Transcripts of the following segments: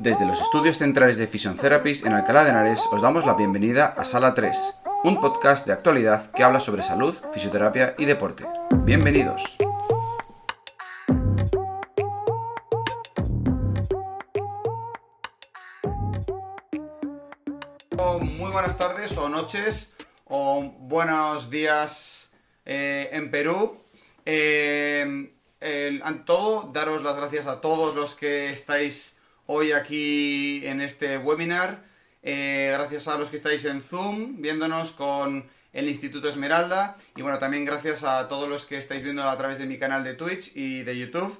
Desde los estudios centrales de Fission Therapies en Alcalá de Henares os damos la bienvenida a Sala 3, un podcast de actualidad que habla sobre salud, fisioterapia y deporte. Bienvenidos. Muy buenas tardes o noches o buenos días eh, en Perú. Eh, ante todo, daros las gracias a todos los que estáis hoy aquí en este webinar. Eh, gracias a los que estáis en Zoom viéndonos con el Instituto Esmeralda y bueno, también gracias a todos los que estáis viendo a través de mi canal de Twitch y de YouTube.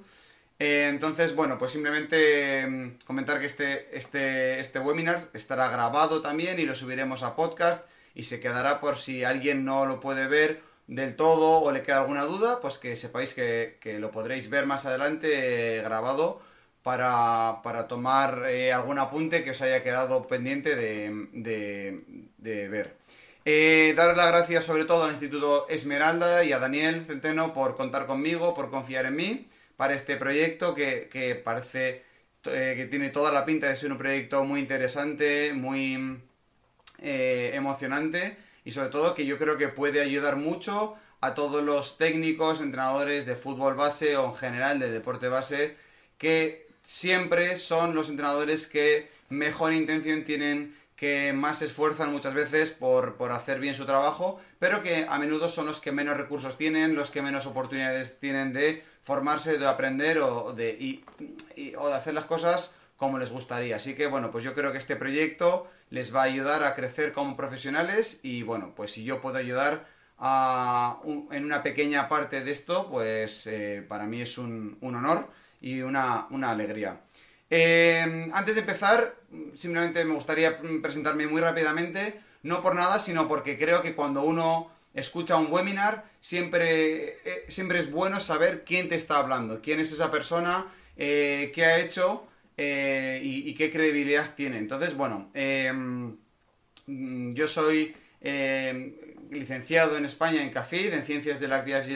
Eh, entonces, bueno, pues simplemente mm, comentar que este, este, este webinar estará grabado también y lo subiremos a podcast y se quedará por si alguien no lo puede ver del todo o le queda alguna duda, pues que sepáis que, lo podréis ver más adelante eh, grabado para, tomar eh, algún apunte que os haya quedado pendiente de, ver. Eh, dar las gracias sobre todo al Instituto Esmeralda y a Daniel Centeno por contar conmigo, por confiar en mí para este proyecto que, parece eh, que tiene toda la pinta de ser un proyecto muy interesante, muy emocionante y sobre todo que yo creo que puede ayudar mucho a todos los técnicos, entrenadores de fútbol base o en general de deporte base que siempre son los entrenadores que mejor intención tienen, que más se esfuerzan muchas veces por, hacer bien su trabajo, pero que a menudo son los que menos recursos tienen, los que menos oportunidades tienen de formarse, de aprender o de, o de hacer las cosas como les gustaría. Así que bueno, pues yo creo que este proyecto les va a ayudar a crecer como profesionales y bueno, pues si yo puedo ayudar en una pequeña parte de esto, pues eh, para mí es un, honor y una, alegría. Eh, antes de empezar, simplemente me gustaría presentarme muy rápidamente, no por nada, sino porque creo que cuando uno escucha un webinar, siempre, eh, siempre es bueno saber quién te está hablando, quién es esa persona, qué ha hecho y, qué credibilidad tiene. Entonces, bueno, yo soy licenciado en España en CAFID, en Ciencias de la Actividad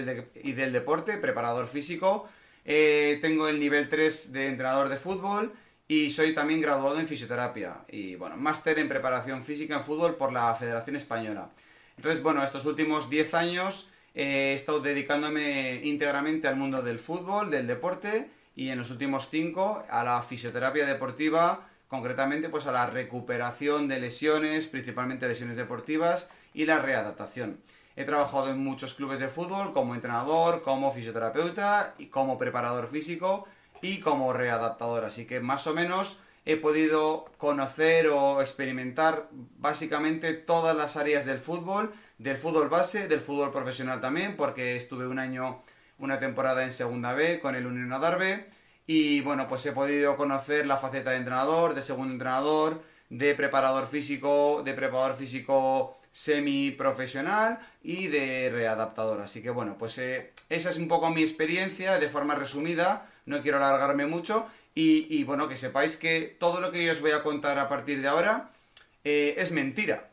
y del Deporte, preparador físico. Eh, tengo el nivel 3 de entrenador de fútbol y soy también graduado en fisioterapia y, bueno, máster en preparación física en fútbol por la Federación Española. Entonces, bueno, estos últimos 10 años eh, he estado dedicándome íntegramente al mundo del fútbol, del deporte y en los últimos 5 a la fisioterapia deportiva, concretamente pues a la recuperación de lesiones, principalmente lesiones deportivas y la readaptación. He trabajado en muchos clubes de fútbol como entrenador, como fisioterapeuta, y como preparador físico y como readaptador. Así que más o menos he podido conocer o experimentar básicamente todas las áreas del fútbol, del fútbol base, del fútbol profesional también, porque estuve un año, una temporada en Segunda B con el Unión Adarve. Y bueno, pues he podido conocer la faceta de entrenador, de segundo entrenador, de preparador físico, de preparador físico semiprofesional y de readaptador. Así que bueno, pues eh, esa es un poco mi experiencia de forma resumida, no quiero alargarme mucho y, bueno, que sepáis que todo lo que yo os voy a contar a partir de ahora eh, es mentira.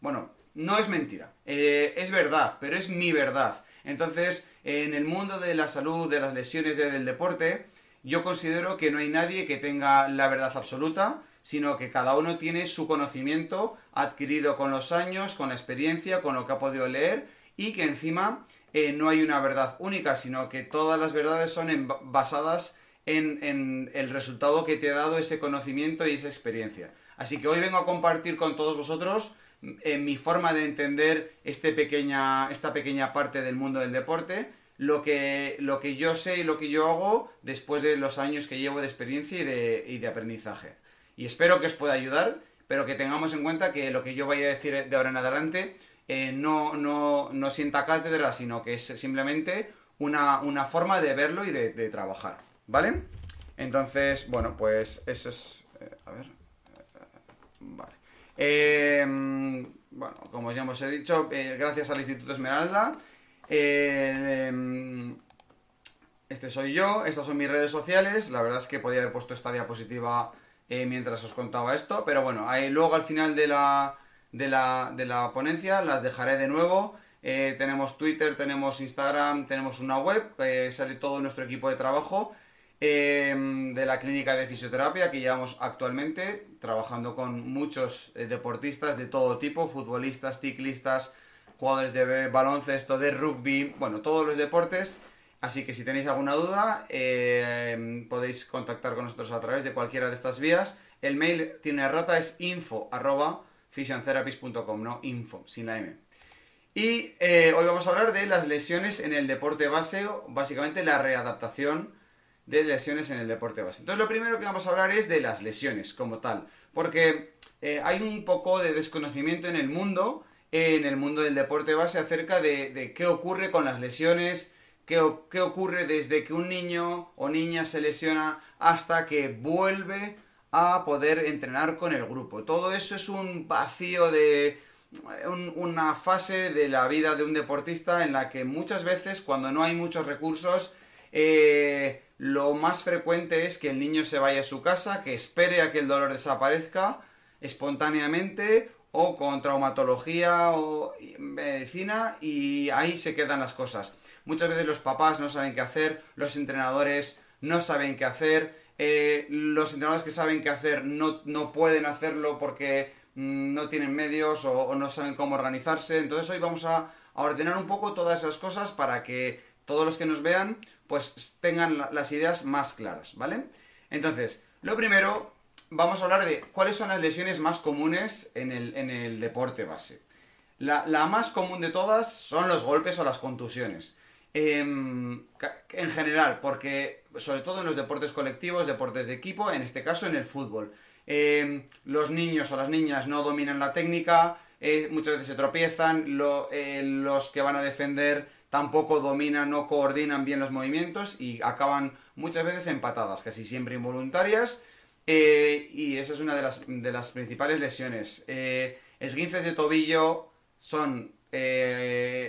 Bueno, no es mentira, eh, es verdad, pero es mi verdad. Entonces, en el mundo de la salud, de las lesiones del deporte, yo considero que no hay nadie que tenga la verdad absoluta, sino que cada uno tiene su conocimiento adquirido con los años, con la experiencia, con lo que ha podido leer y que encima eh, no hay una verdad única, sino que todas las verdades son basadas en, el resultado que te ha dado ese conocimiento y esa experiencia. Así que hoy vengo a compartir con todos vosotros eh, mi forma de entender este pequeña, esta pequeña parte del mundo del deporte, lo que, lo que yo sé y lo que yo hago después de los años que llevo de experiencia y de aprendizaje y espero que os pueda ayudar, pero que tengamos en cuenta que lo que yo vaya a decir de ahora en adelante eh, no, no, no, sienta cátedra, sino que es simplemente una, forma de verlo y de, trabajar, ¿vale? Entonces, bueno, pues eso es... Eh, a ver... vale. Em, bueno, como ya hemos dicho, eh, gracias al Instituto Esmeralda. Em, este soy yo, estas son mis redes sociales. La verdad es que podía haber puesto esta diapositiva eh, mientras os contaba esto. Pero bueno, luego al final de la, de la, ponencia las dejaré de nuevo. Eh, tenemos Twitter, tenemos Instagram, tenemos una web, sale todo nuestro equipo de trabajo. em, de la clínica de fisioterapia que llevamos actualmente, trabajando con muchos eh, deportistas de todo tipo, futbolistas, ciclistas, jugadores de baloncesto, de rugby, bueno, todos los deportes. Así que si tenéis alguna duda, em, podéis contactar con nosotros a través de cualquiera de estas vías. El mail tiene rata, es info ¿no? Info, sin la M. Y eh, hoy vamos a hablar de las lesiones en el deporte base, básicamente la readaptación de lesiones en el deporte base. Entonces lo primero que vamos a hablar es de las lesiones como tal, porque eh, hay un poco de desconocimiento en el mundo, en el mundo del deporte base, acerca de, qué ocurre con las lesiones, qué, ocurre desde que un niño o niña se lesiona hasta que vuelve a poder entrenar con el grupo. Todo eso es un vacío de una fase de la vida de un deportista en la que muchas veces cuando no hay muchos recursos eh, lo más frecuente es que el niño se vaya a su casa, que espere a que el dolor desaparezca espontáneamente o con traumatología o medicina y ahí se quedan las cosas. Muchas veces los papás no saben qué hacer, los entrenadores no saben qué hacer, eh, los entrenadores que saben qué hacer no, no pueden hacerlo porque Mm, no tienen medios o, no saben cómo organizarse. Entonces hoy vamos a, ordenar un poco todas esas cosas para que todos los que nos vean pues tengan las ideas más claras, ¿vale? Entonces, lo primero, vamos a hablar de cuáles son las lesiones más comunes en el, deporte base. La, más común de todas son los golpes o las contusiones. Em, en general, porque sobre todo en los deportes colectivos, deportes de equipo, en este caso en el fútbol. Em, los niños o las niñas no dominan la técnica, eh, muchas veces se tropiezan, eh, los que van a defender tampoco dominan, no coordinan bien los movimientos y acaban muchas veces empatadas, casi siempre involuntarias. Eh, y esa es una de las, de las principales lesiones. esguinces de tobillo son,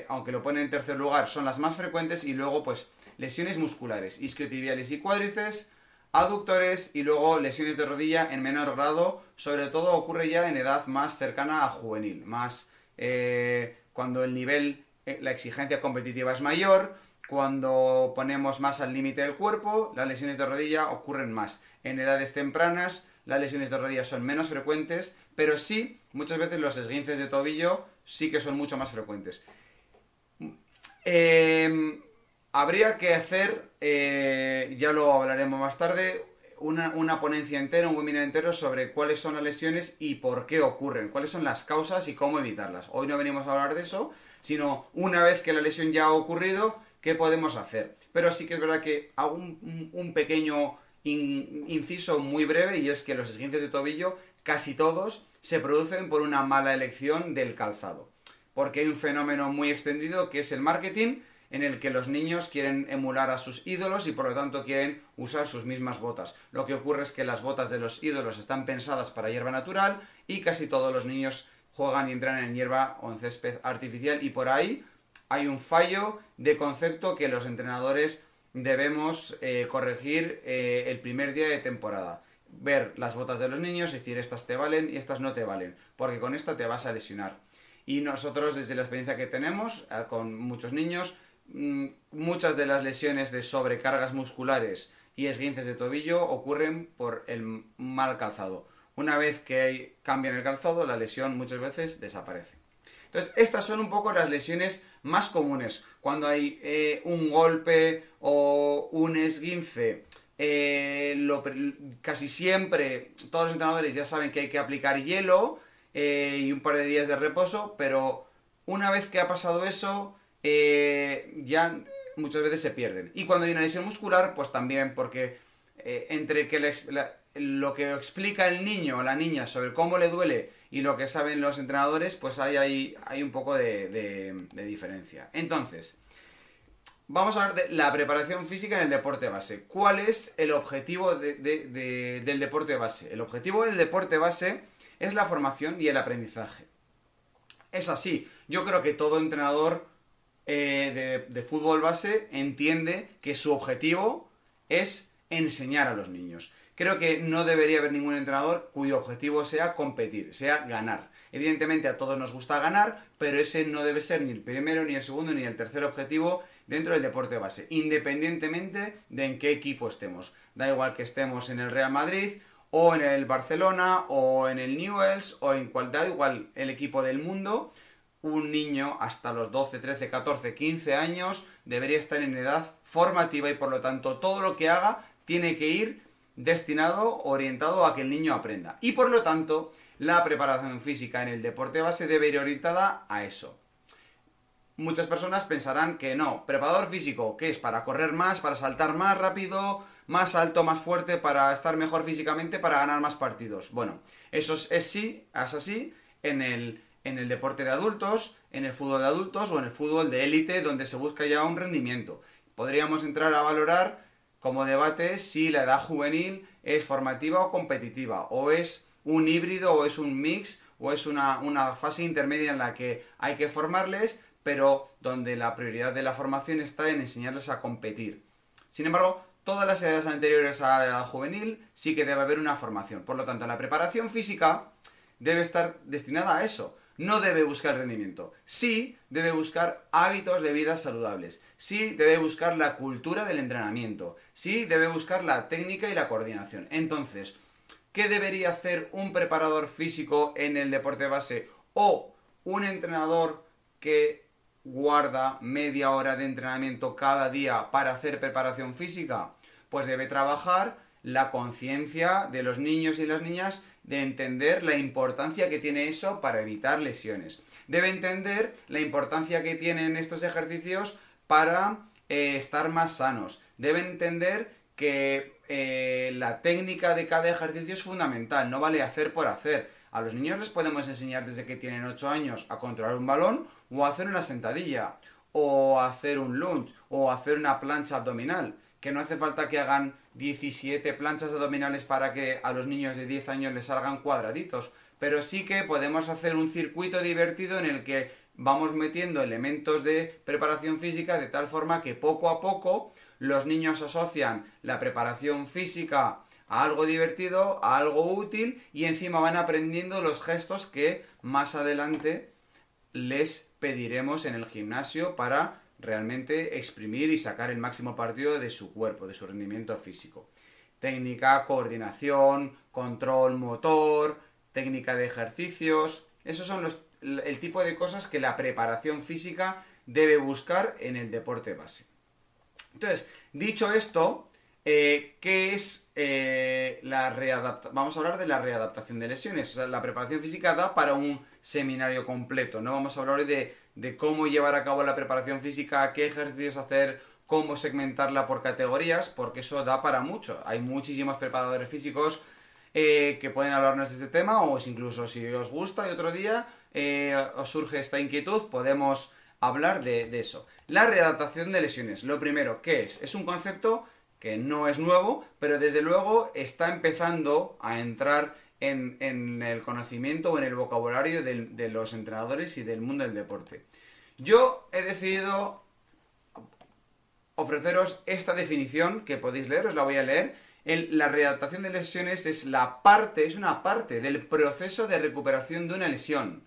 aunque lo ponen en tercer lugar, son las más frecuentes y luego pues lesiones musculares, isquiotibiales y cuádriceps, aductores y luego lesiones de rodilla en menor grado, sobre todo ocurre ya en edad más cercana a juvenil, más eh, cuando el nivel, eh, la exigencia competitiva es mayor, cuando ponemos más al límite del cuerpo, las lesiones de rodilla ocurren más. En edades tempranas, las lesiones de rodilla son menos frecuentes, pero sí, muchas veces los esguinces de tobillo sí que son mucho más frecuentes. Eh, Habría que hacer, eh, ya lo hablaremos más tarde, una, ponencia entera, un webinar entero sobre cuáles son las lesiones y por qué ocurren, cuáles son las causas y cómo evitarlas. Hoy no venimos a hablar de eso, sino una vez que la lesión ya ha ocurrido, qué podemos hacer. Pero sí que es verdad que hago un, pequeño inciso muy breve y es que los esguinces de tobillo, casi todos, se producen por una mala elección del calzado. Porque hay un fenómeno muy extendido que es el marketing en el que los niños quieren emular a sus ídolos y por lo tanto quieren usar sus mismas botas. Lo que ocurre es que las botas de los ídolos están pensadas para hierba natural y casi todos los niños juegan y entran en hierba o en césped artificial y por ahí hay un fallo de concepto que los entrenadores debemos eh, corregir eh, el primer día de temporada. Ver las botas de los niños y decir estas te valen y estas no te valen, porque con esta te vas a lesionar. Y nosotros desde la experiencia que tenemos eh, con muchos niños Mm, muchas de las lesiones de sobrecargas musculares y esguinces de tobillo ocurren por el mal calzado. Una vez que cambian el calzado, la lesión muchas veces desaparece. Entonces, estas son un poco las lesiones más comunes. Cuando hay eh, un golpe o un esguince, eh, casi siempre todos los entrenadores ya saben que hay que aplicar hielo eh, y un par de días de reposo, pero una vez que ha pasado eso, eh, ya muchas veces se pierden. Y cuando hay una lesión muscular, pues también, porque eh, entre que lo que explica el niño o la niña sobre cómo le duele y lo que saben los entrenadores, pues hay, hay, hay un poco de, diferencia. Entonces, vamos a hablar de la preparación física en el deporte base. ¿Cuál es el objetivo del deporte base? El objetivo del deporte base es la formación y el aprendizaje. Es así. Yo creo que todo entrenador eh, de, fútbol base entiende que su objetivo es enseñar a los niños. Creo que no debería haber ningún entrenador cuyo objetivo sea competir, sea ganar. Evidentemente a todos nos gusta ganar, pero ese no debe ser ni el primero, ni el segundo, ni el tercer objetivo dentro del deporte base, independientemente de en qué equipo estemos. Da igual que estemos en el Real Madrid o en el Barcelona o en el Newells o en cual da igual el equipo del mundo, un niño hasta los 12, 13, 14, 15 años debería estar en edad formativa y por lo tanto todo lo que haga tiene que ir destinado, orientado a que el niño aprenda. Y por lo tanto, la preparación física en el deporte base debe ir orientada a eso. Muchas personas pensarán que no, preparador físico, ¿qué es? Para correr más, para saltar más rápido, más alto, más fuerte, para estar mejor físicamente, para ganar más partidos. Bueno, eso es, es sí, es así en el en el deporte de adultos, en el fútbol de adultos o en el fútbol de élite donde se busca ya un rendimiento. Podríamos entrar a valorar como debate si la edad juvenil es formativa o competitiva, o es un híbrido o es un mix o es una, una fase intermedia en la que hay que formarles, pero donde la prioridad de la formación está en enseñarles a competir. Sin embargo, todas las edades anteriores a la edad juvenil sí que debe haber una formación. Por lo tanto, la preparación física debe estar destinada a eso no debe buscar rendimiento. Sí debe buscar hábitos de vida saludables. Sí debe buscar la cultura del entrenamiento. Sí debe buscar la técnica y la coordinación. Entonces, ¿qué debería hacer un preparador físico en el deporte base o un entrenador que guarda media hora de entrenamiento cada día para hacer preparación física? Pues debe trabajar la conciencia de los niños y las niñas de entender la importancia que tiene eso para evitar lesiones. Debe entender la importancia que tienen estos ejercicios para eh, estar más sanos. Debe entender que eh, la técnica de cada ejercicio es fundamental, no vale hacer por hacer. A los niños les podemos enseñar desde que tienen 8 años a controlar un balón o hacer una sentadilla o hacer un lunge o hacer una plancha abdominal que no hace falta que hagan 17 planchas abdominales para que a los niños de 10 años les salgan cuadraditos, pero sí que podemos hacer un circuito divertido en el que vamos metiendo elementos de preparación física de tal forma que poco a poco los niños asocian la preparación física a algo divertido, a algo útil y encima van aprendiendo los gestos que más adelante les pediremos en el gimnasio para realmente exprimir y sacar el máximo partido de su cuerpo, de su rendimiento físico. Técnica, coordinación, control motor, técnica de ejercicios, esos son el tipo de cosas que la preparación física debe buscar en el deporte base. Entonces, dicho esto, eh, ¿qué es eh, la readaptación? Vamos a hablar de la readaptación de lesiones. La preparación física da para un seminario completo. No vamos a hablar hoy de de cómo llevar a cabo la preparación física, qué ejercicios hacer, cómo segmentarla por categorías, porque eso da para mucho. Hay muchísimos preparadores físicos eh, que pueden hablarnos de este tema, o incluso si os gusta y otro día eh, os surge esta inquietud, podemos hablar de, de eso. La readaptación de lesiones. Lo primero, ¿qué es? Es un concepto que no es nuevo, pero desde luego está empezando a entrar en, el conocimiento o en el vocabulario de, los entrenadores y del mundo del deporte. Yo he decidido ofreceros esta definición que podéis leer, os la voy a leer. la readaptación de lesiones es la parte, es una parte del proceso de recuperación de una lesión.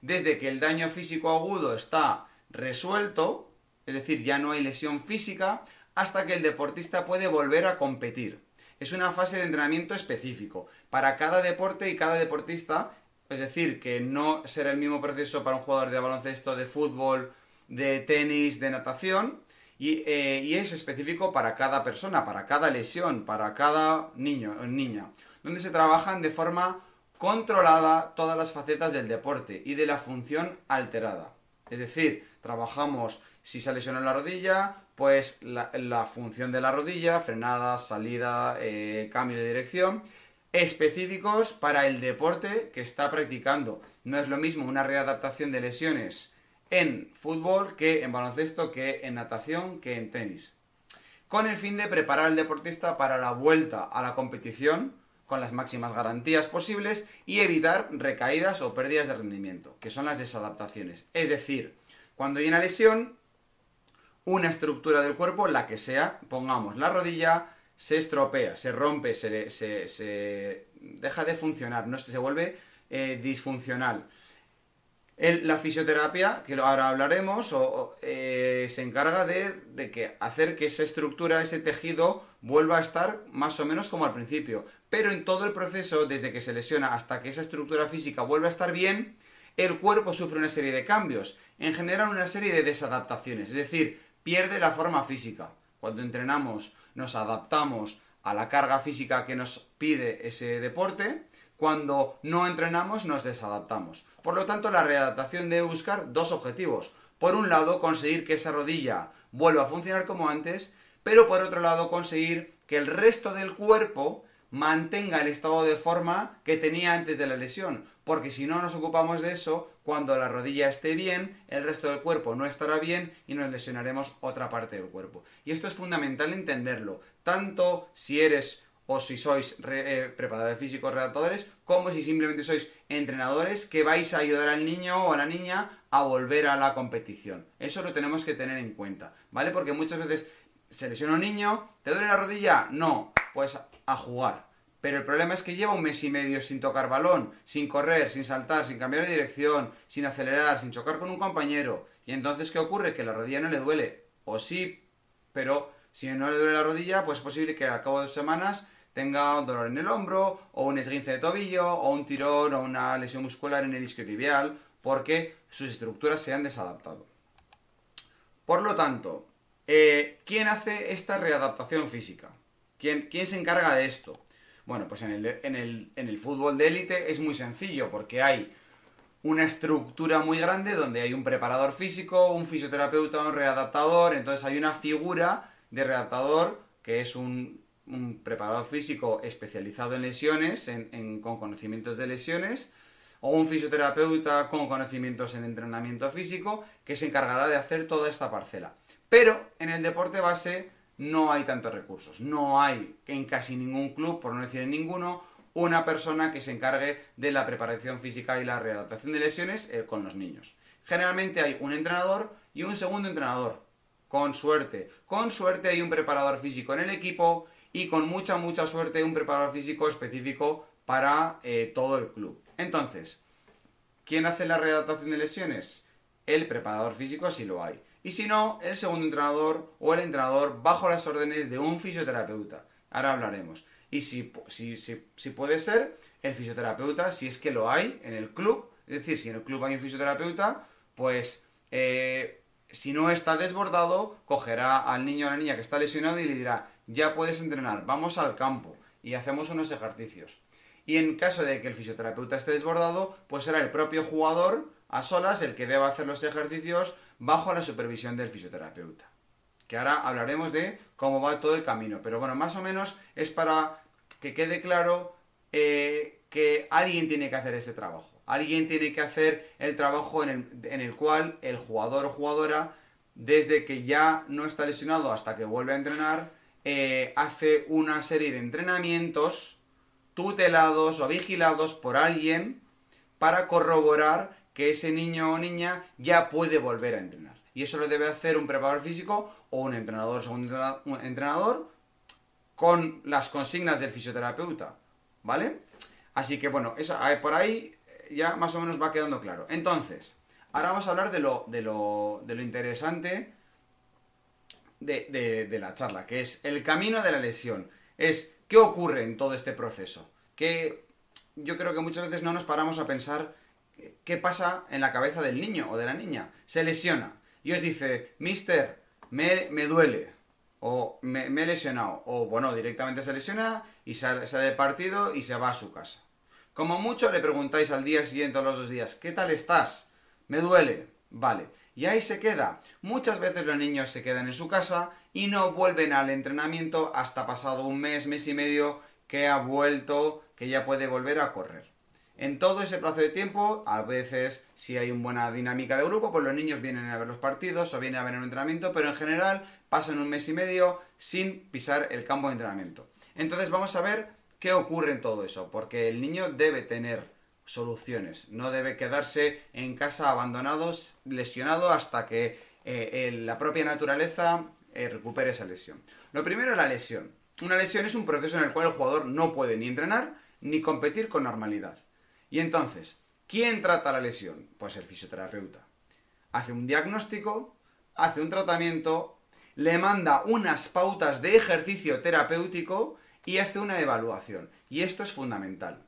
Desde que el daño físico agudo está resuelto, es decir, ya no hay lesión física, hasta que el deportista puede volver a competir es una fase de entrenamiento específico para cada deporte y cada deportista. Es decir, que no será el mismo proceso para un jugador de baloncesto, de fútbol, de tenis, de natación. Y, eh, es específico para cada persona, para cada lesión, para cada niño o niña. Donde se trabajan de forma controlada todas las facetas del deporte y de la función alterada. Es decir, trabajamos si se lesionó la rodilla, pues la, función de la rodilla, frenada, salida, eh, cambio de dirección, específicos para el deporte que está practicando. No es lo mismo una readaptación de lesiones en fútbol que en baloncesto, que en natación, que en tenis. Con el fin de preparar al deportista para la vuelta a la competición con las máximas garantías posibles y evitar recaídas o pérdidas de rendimiento, que son las desadaptaciones. Es decir, cuando hay una lesión, una estructura del cuerpo, la que sea, pongamos la rodilla, se estropea, se rompe, se, deja de funcionar, no se vuelve eh, disfuncional. la fisioterapia, que ahora hablaremos, eh, se encarga de, de que hacer que esa estructura, ese tejido, vuelva a estar más o menos como al principio. Pero en todo el proceso, desde que se lesiona hasta que esa estructura física vuelva a estar bien, el cuerpo sufre una serie de cambios, en general una serie de desadaptaciones, es decir, pierde la forma física. Cuando entrenamos nos adaptamos a la carga física que nos pide ese deporte, cuando no entrenamos nos desadaptamos. Por lo tanto, la readaptación debe buscar dos objetivos. Por un lado, conseguir que esa rodilla vuelva a funcionar como antes, pero por otro lado, conseguir que el resto del cuerpo mantenga el estado de forma que tenía antes de la lesión, porque si no nos ocupamos de eso, cuando la rodilla esté bien, el resto del cuerpo no estará bien y nos lesionaremos otra parte del cuerpo. Y esto es fundamental entenderlo, tanto si eres o si sois eh, preparadores físicos redactadores, como si simplemente sois entrenadores que vais a ayudar al niño o a la niña a volver a la competición. Eso lo tenemos que tener en cuenta, ¿vale? Porque muchas veces se lesiona un niño, ¿te duele la rodilla? No, pues a jugar. Pero el problema es que lleva un mes y medio sin tocar balón, sin correr, sin saltar, sin cambiar de dirección, sin acelerar, sin chocar con un compañero. Y entonces, ¿qué ocurre? Que la rodilla no le duele. O sí, pero si no le duele la rodilla, pues es posible que al cabo de dos semanas tenga un dolor en el hombro, o un esguince de tobillo, o un tirón, o una lesión muscular en el isquiotibial, porque sus estructuras se han desadaptado. Por lo tanto, eh, ¿quién hace esta readaptación física? ¿Quién, se encarga de esto? Bueno, pues en el, en el fútbol de élite es muy sencillo, porque hay una estructura muy grande donde hay un preparador físico, un fisioterapeuta, un readaptador, entonces hay una figura de readaptador que es un, preparador físico especializado en lesiones, con conocimientos de lesiones, o un fisioterapeuta con conocimientos en entrenamiento físico que se encargará de hacer toda esta parcela. Pero en el deporte base no hay tantos recursos. No hay en casi ningún club, por no decir en ninguno, una persona que se encargue de la preparación física y la readaptación de lesiones eh, con los niños. Generalmente hay un entrenador y un segundo entrenador. Con suerte. Con suerte hay un preparador físico en el equipo y con mucha, mucha suerte un preparador físico específico para eh, todo el club. Entonces, ¿quién hace la readaptación de lesiones? El preparador físico si lo hay y si no, el segundo entrenador o el entrenador bajo las órdenes de un fisioterapeuta. Ahora hablaremos. Y si, si, si, puede ser, el fisioterapeuta, si es que lo hay en el club, es decir, si en el club hay un fisioterapeuta, pues eh, si no está desbordado, cogerá al niño o a la niña que está lesionado y le dirá, ya puedes entrenar, vamos al campo y hacemos unos ejercicios. Y en caso de que el fisioterapeuta esté desbordado, pues será el propio jugador a solas el que deba hacer los ejercicios bajo la supervisión del fisioterapeuta. Que ahora hablaremos de cómo va todo el camino. Pero bueno, más o menos es para que quede claro eh, que alguien tiene que hacer este trabajo. Alguien tiene que hacer el trabajo en el, cual el jugador o jugadora, desde que ya no está lesionado hasta que vuelve a entrenar, eh, hace una serie de entrenamientos tutelados o vigilados por alguien para corroborar que ese niño o niña ya puede volver a entrenar. Y eso lo debe hacer un preparador físico o un entrenador, segundo entrenador, con las consignas del fisioterapeuta. ¿Vale? Así que bueno, eso, por ahí ya más o menos va quedando claro. Entonces, ahora vamos a hablar de lo, de lo, de lo interesante de, de, la charla, que es el camino de la lesión. Es qué ocurre en todo este proceso. Que yo creo que muchas veces no nos paramos a pensar qué pasa en la cabeza del niño o de la niña. Se lesiona y os dice, mister, me, me duele, o me, he lesionado, o bueno, directamente se lesiona y sale, sale el partido y se va a su casa. Como mucho le preguntáis al día siguiente o los dos días, ¿qué tal estás? Me duele. Vale. Y ahí se queda. Muchas veces los niños se quedan en su casa y no vuelven al entrenamiento hasta pasado un mes, mes y medio que ha vuelto, que ya puede volver a correr. En todo ese plazo de tiempo, a veces si hay una buena dinámica de grupo, pues los niños vienen a ver los partidos o vienen a ver el entrenamiento, pero en general pasan un mes y medio sin pisar el campo de entrenamiento. Entonces vamos a ver qué ocurre en todo eso, porque el niño debe tener soluciones, no debe quedarse en casa abandonado, lesionado hasta que eh, la propia naturaleza eh, recupere esa lesión. Lo primero es la lesión. Una lesión es un proceso en el cual el jugador no puede ni entrenar ni competir con normalidad. Y entonces, ¿Quién trata la lesión? Pues el fisioterapeuta. Hace un diagnóstico, hace un tratamiento, le manda unas pautas de ejercicio terapéutico y hace una evaluación. Y esto es fundamental.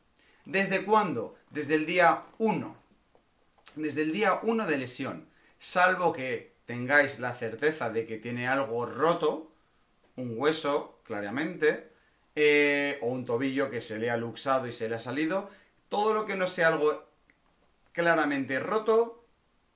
¿Desde cuándo? Desde el día 1. Desde el día 1 de lesión. Salvo que tengáis la certeza de que tiene algo roto, un hueso, claramente, eh, o un tobillo que se le ha luxado y se le ha salido, todo lo que no sea algo claramente roto,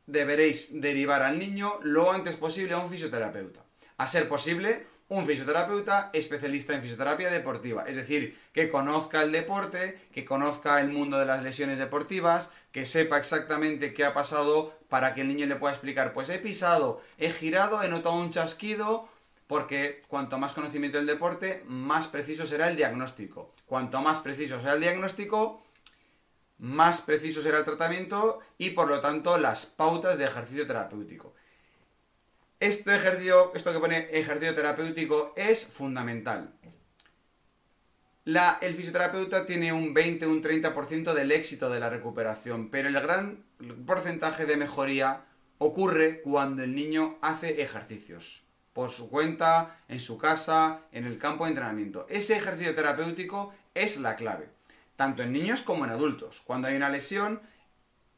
deberéis derivar al niño lo antes posible a un fisioterapeuta. A ser posible, un fisioterapeuta especialista en fisioterapia deportiva, es decir, que conozca el deporte, que conozca el mundo de las lesiones deportivas, que sepa exactamente qué ha pasado para que el niño le pueda explicar, pues he pisado, he girado, he notado un chasquido, porque cuanto más conocimiento del deporte, más preciso será el diagnóstico. Cuanto más preciso sea el diagnóstico, más preciso será el tratamiento y por lo tanto las pautas de ejercicio terapéutico. Este ejercicio, esto que pone ejercicio terapéutico es fundamental. el fisioterapeuta tiene un 20, un 30% del éxito de la recuperación, pero el gran porcentaje de mejoría ocurre cuando el niño hace ejercicios por su cuenta, en su casa, en el campo de entrenamiento. Ese ejercicio terapéutico es la clave tanto en niños como en adultos. Cuando hay una lesión,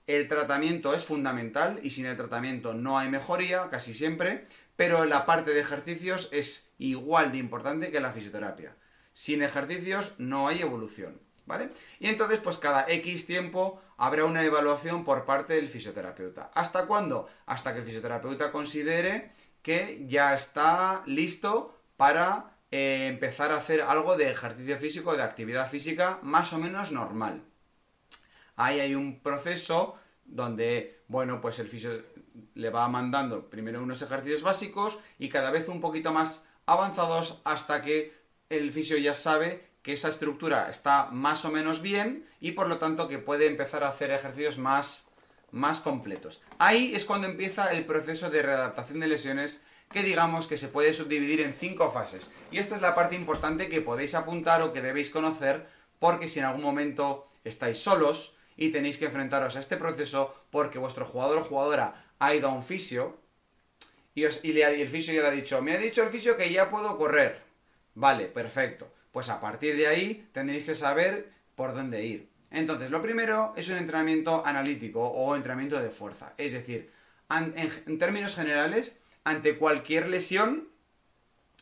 el tratamiento es fundamental y sin el tratamiento no hay mejoría, casi siempre, pero la parte de ejercicios es igual de importante que la fisioterapia. Sin ejercicios no hay evolución, ¿vale? Y entonces, pues cada X tiempo habrá una evaluación por parte del fisioterapeuta. ¿Hasta cuándo? Hasta que el fisioterapeuta considere que ya está listo para eh, empezar a hacer algo de ejercicio físico, de actividad física más o menos normal. Ahí hay un proceso donde, bueno, pues el fisio le va mandando primero unos ejercicios básicos y cada vez un poquito más avanzados hasta que el fisio ya sabe que esa estructura está más o menos bien y por lo tanto que puede empezar a hacer ejercicios más, más completos. Ahí es cuando empieza el proceso de readaptación de lesiones que digamos que se puede subdividir en cinco fases. Y esta es la parte importante que podéis apuntar o que debéis conocer, porque si en algún momento estáis solos y tenéis que enfrentaros a este proceso porque vuestro jugador o jugadora ha ido a un fisio y, el fisio ya le ha dicho, me ha dicho el fisio que ya puedo correr. Vale, perfecto. Pues a partir de ahí tendréis que saber por dónde ir. Entonces, lo primero es un entrenamiento analítico o entrenamiento de fuerza. Es decir, en términos generales, ante cualquier lesión,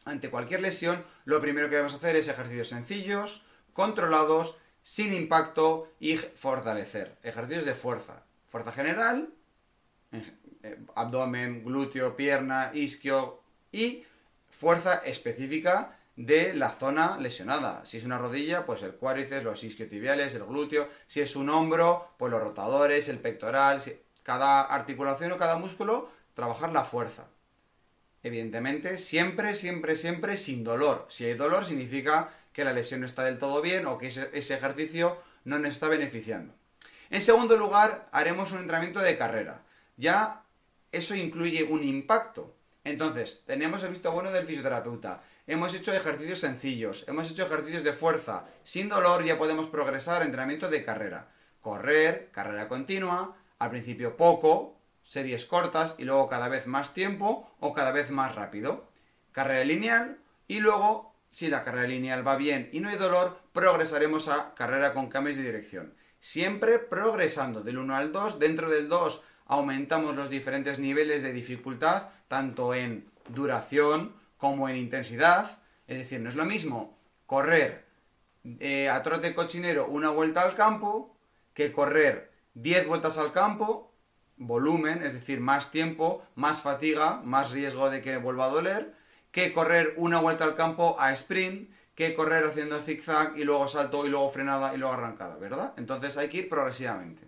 ante cualquier lesión, lo primero que debemos hacer es ejercicios sencillos, controlados, sin impacto y fortalecer. Ejercicios de fuerza. Fuerza general, eh, abdomen, glúteo, pierna, isquio y fuerza específica de la zona lesionada. Si es una rodilla, pues el cuádriceps, los isquiotibiales, el glúteo. Si es un hombro, pues los rotadores, el pectoral. Cada articulación o cada músculo, trabajar la fuerza. Evidentemente, siempre, siempre, siempre sin dolor. Si hay dolor significa que la lesión no está del todo bien o que ese, ejercicio no nos está beneficiando. En segundo lugar, haremos un entrenamiento de carrera. Ya eso incluye un impacto. Entonces, tenemos el visto bueno del fisioterapeuta. Hemos hecho ejercicios sencillos, hemos hecho ejercicios de fuerza. Sin dolor ya podemos progresar entrenamiento de carrera. Correr, carrera continua, al principio poco, series cortas y luego cada vez más tiempo o cada vez más rápido. Carrera lineal y luego, si la carrera lineal va bien y no hay dolor, progresaremos a carrera con cambios de dirección. Siempre progresando del 1 al 2. Dentro del 2 aumentamos los diferentes niveles de dificultad, tanto en duración como en intensidad. Es decir, no es lo mismo correr eh, a trote cochinero una vuelta al campo que correr 10 vueltas al campo volumen, es decir, más tiempo, más fatiga, más riesgo de que vuelva a doler, que correr una vuelta al campo a sprint, que correr haciendo zigzag y luego salto y luego frenada y luego arrancada, ¿verdad? Entonces hay que ir progresivamente.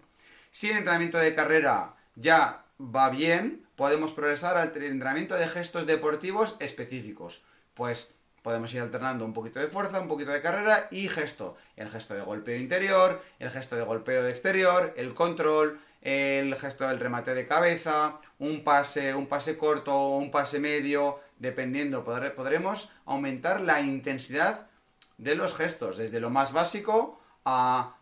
Si el entrenamiento de carrera ya va bien, podemos progresar al entrenamiento de gestos deportivos específicos. Pues podemos ir alternando un poquito de fuerza, un poquito de carrera y gesto. El gesto de golpeo interior, el gesto de golpeo exterior, el control, el gesto del remate de cabeza, un pase, un pase corto un pase medio, dependiendo, podremos aumentar la intensidad de los gestos, desde lo más básico a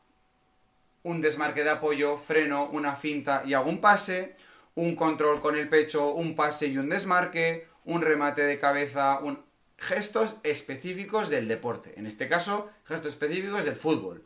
un desmarque de apoyo, freno, una finta y un pase, un control con el pecho, un pase y un desmarque, un remate de cabeza, un... gestos específicos del deporte. En este caso, gestos específicos del fútbol.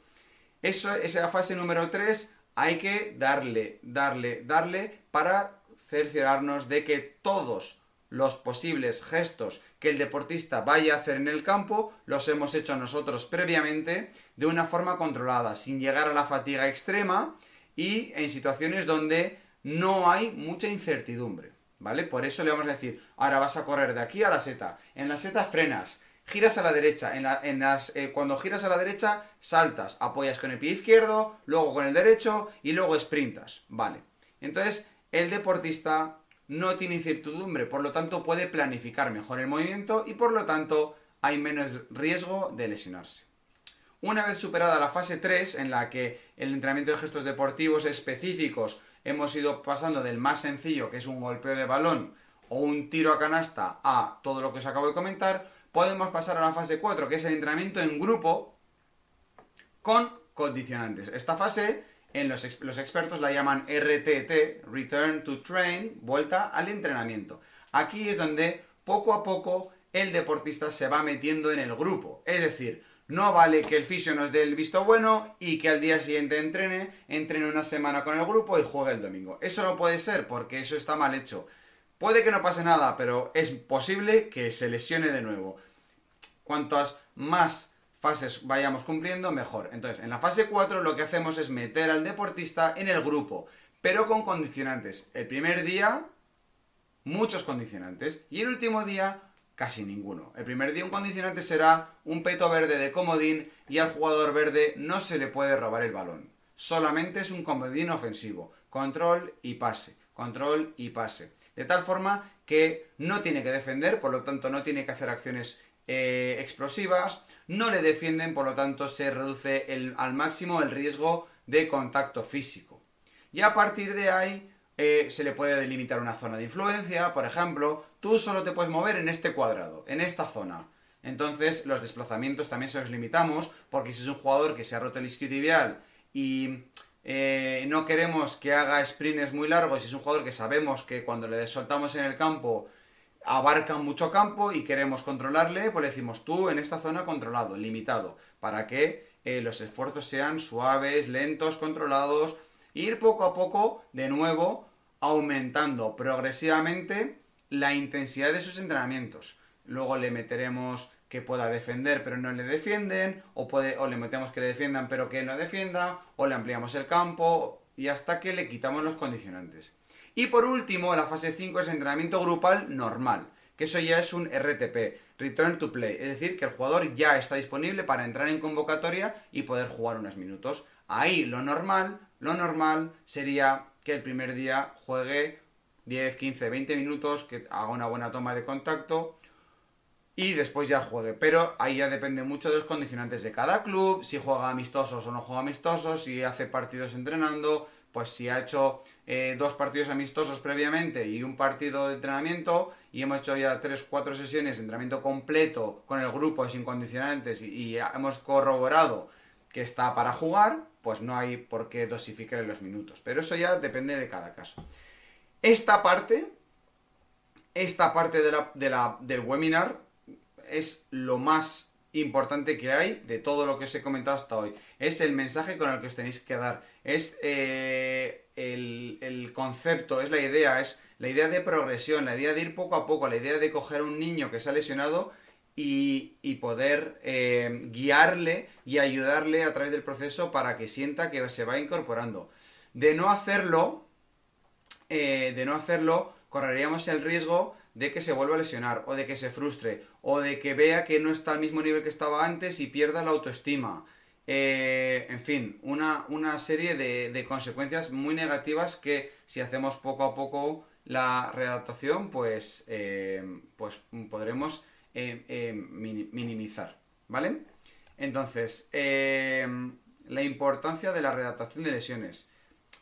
Eso, esa fase número 3 hay que darle, darle, darle para cerciorarnos de que todos los posibles gestos que el deportista vaya a hacer en el campo los hemos hecho nosotros previamente de una forma controlada, sin llegar a la fatiga extrema y en situaciones donde no hay mucha incertidumbre, ¿vale? Por eso le vamos a decir, ahora vas a correr de aquí a la seta, en la seta frenas, giras a la derecha, en, las, eh, cuando giras a la derecha saltas, apoyas con el pie izquierdo, luego con el derecho y luego sprintas, ¿vale? Entonces, el deportista no tiene incertidumbre, por lo tanto puede planificar mejor el movimiento y por lo tanto hay menos riesgo de lesionarse. Una vez superada la fase 3, en la que el entrenamiento de gestos deportivos específicos hemos ido pasando del más sencillo, que es un golpeo de balón o un tiro a canasta, a todo lo que os acabo de comentar, podemos pasar a la fase 4, que es el entrenamiento en grupo con condicionantes. Esta fase, en los, los expertos la llaman RTT, Return to Train, vuelta al entrenamiento. Aquí es donde poco a poco el deportista se va metiendo en el grupo. Es decir, no vale que el fisio nos dé el visto bueno y que al día siguiente entrene, entrene una semana con el grupo y juegue el domingo. Eso no puede ser porque eso está mal hecho. Puede que no pase nada, pero es posible que se lesione de nuevo. Cuantas más fases vayamos cumpliendo, mejor. Entonces, en la fase 4 lo que hacemos es meter al deportista en el grupo, pero con condicionantes. El primer día, muchos condicionantes. Y el último día, casi ninguno. El primer día un condicionante será un peto verde de comodín y al jugador verde no se le puede robar el balón. Solamente es un comodín ofensivo. Control y pase. Control y pase. De tal forma que no tiene que defender, por lo tanto no tiene que hacer acciones eh, explosivas, no le defienden, por lo tanto se reduce al máximo el riesgo de contacto físico. Y a partir de ahí eh, se le puede delimitar una zona de influencia, por ejemplo, tú solo te puedes mover en este cuadrado, en esta zona. Entonces los desplazamientos también se los limitamos, porque si es un jugador que se ha roto el isquiotibial y eh, no queremos que haga sprints muy largos, y es un jugador que sabemos que cuando le soltamos en el campo abarca mucho campo y queremos controlarle, pues le decimos tú en esta zona controlado, limitado, para que eh, los esfuerzos sean suaves, lentos, controlados, ir poco a poco, de nuevo, aumentando progresivamente la intensidad de sus entrenamientos. Luego le meteremos que pueda defender pero no le defienden, o, puede, o le metemos que le defiendan pero que no defienda, o le ampliamos el campo, y hasta que le quitamos los condicionantes. Y por último, la fase 5 es entrenamiento grupal normal, que eso ya es un RTP, Return to Play, es decir, que el jugador ya está disponible para entrar en convocatoria y poder jugar unos minutos. Ahí lo normal, lo normal sería que el primer día juegue 10, 15, 20 minutos, que haga una buena toma de contacto y después ya juegue. Pero ahí ya depende mucho de los condicionantes de cada club, si juega amistosos o no juega amistosos, si hace partidos entrenando, pues si ha hecho eh, dos partidos amistosos previamente y un partido de entrenamiento y hemos hecho ya tres, cuatro sesiones de entrenamiento completo con el grupo sin condicionantes y, hemos corroborado que está para jugar, pues no hay por qué dosificar los minutos. Pero eso ya depende de cada caso. Esta parte, esta parte del webinar es lo más importante que hay de todo lo que os he comentado hasta hoy. Es el mensaje con el que os tenéis que dar. Es eh, el, concepto, es la idea, es la idea de progresión, la idea de ir poco a poco, la idea de coger a un niño que se ha lesionado y, poder eh, guiarle y ayudarle a través del proceso para que sienta que se va incorporando. De no hacerlo, eh, de no hacerlo, correríamos el riesgo de que se vuelva a lesionar, o de que se frustre, o de que vea que no está al mismo nivel que estaba antes y pierda la autoestima. Eh, en fin, una, serie de, consecuencias muy negativas que si hacemos poco a poco la readaptación, pues, eh, pues podremos eh, minimizar, ¿vale? Entonces, la importancia de la readaptación de lesiones.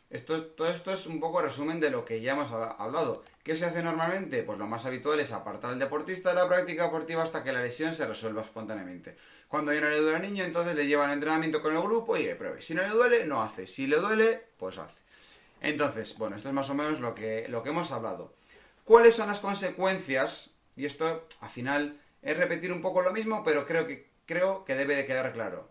Esto, todo esto es un poco resumen de lo que ya hemos hablado. ¿Qué se hace normalmente? Pues lo más habitual es apartar al deportista de la práctica deportiva hasta que la lesión se resuelva espontáneamente. Cuando ya no le duele al niño, entonces le lleva al entrenamiento con el grupo y pruebe. Si no le duele, no hace. Si le duele, pues hace. Entonces, bueno, esto es más o menos lo que, lo que hemos hablado. ¿Cuáles son las consecuencias? Y esto, al final, es repetir un poco lo mismo, pero creo que, creo que debe de quedar claro.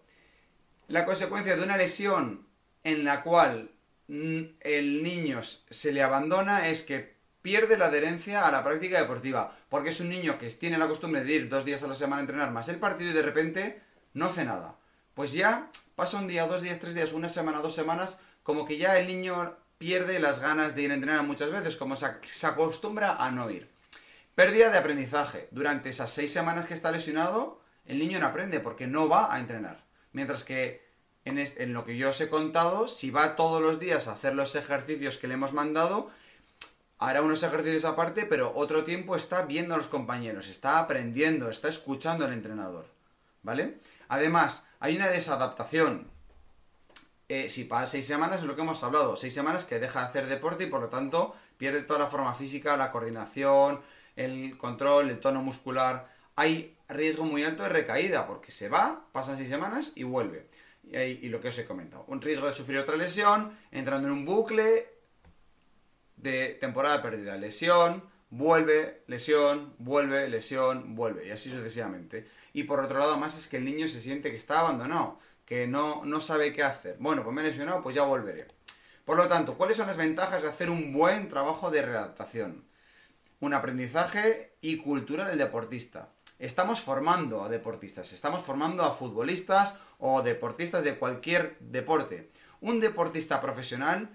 La consecuencia de una lesión en la cual el niño se le abandona es que pierde la adherencia a la práctica deportiva, porque es un niño que tiene la costumbre de ir dos días a la semana a entrenar más el partido y de repente no hace nada. Pues ya pasa un día, dos días, tres días, una semana, dos semanas, como que ya el niño pierde las ganas de ir a entrenar muchas veces, como se, acostumbra a no ir. Pérdida de aprendizaje. Durante esas seis semanas que está lesionado, el niño no aprende porque no va a entrenar. Mientras que en, lo que yo os he contado, si va todos los días a hacer los ejercicios que le hemos mandado, hará unos ejercicios aparte, pero otro tiempo está viendo a los compañeros, está aprendiendo, está escuchando al entrenador. ¿Vale? Además, hay una desadaptación. Eh, si pasa seis semanas es lo que hemos hablado, seis semanas que deja de hacer deporte y por lo tanto pierde toda la forma física, la coordinación, el control, el tono muscular. Hay riesgo muy alto de recaída porque se va, pasan seis semanas y vuelve. Y, y lo que os he comentado. Un riesgo de sufrir otra lesión, entrando en un bucle de temporada perdida. Lesión, vuelve, lesión, vuelve, lesión, vuelve. Y así sucesivamente. Y por otro lado, más es que el niño se siente que está abandonado, que no, no sabe qué hacer. Bueno, pues me he lesionado, pues ya volveré. Por lo tanto, ¿cuáles son las ventajas de hacer un buen trabajo de readaptación? Un aprendizaje y cultura del deportista. Estamos formando a deportistas, estamos formando a futbolistas o deportistas de cualquier deporte. Un deportista profesional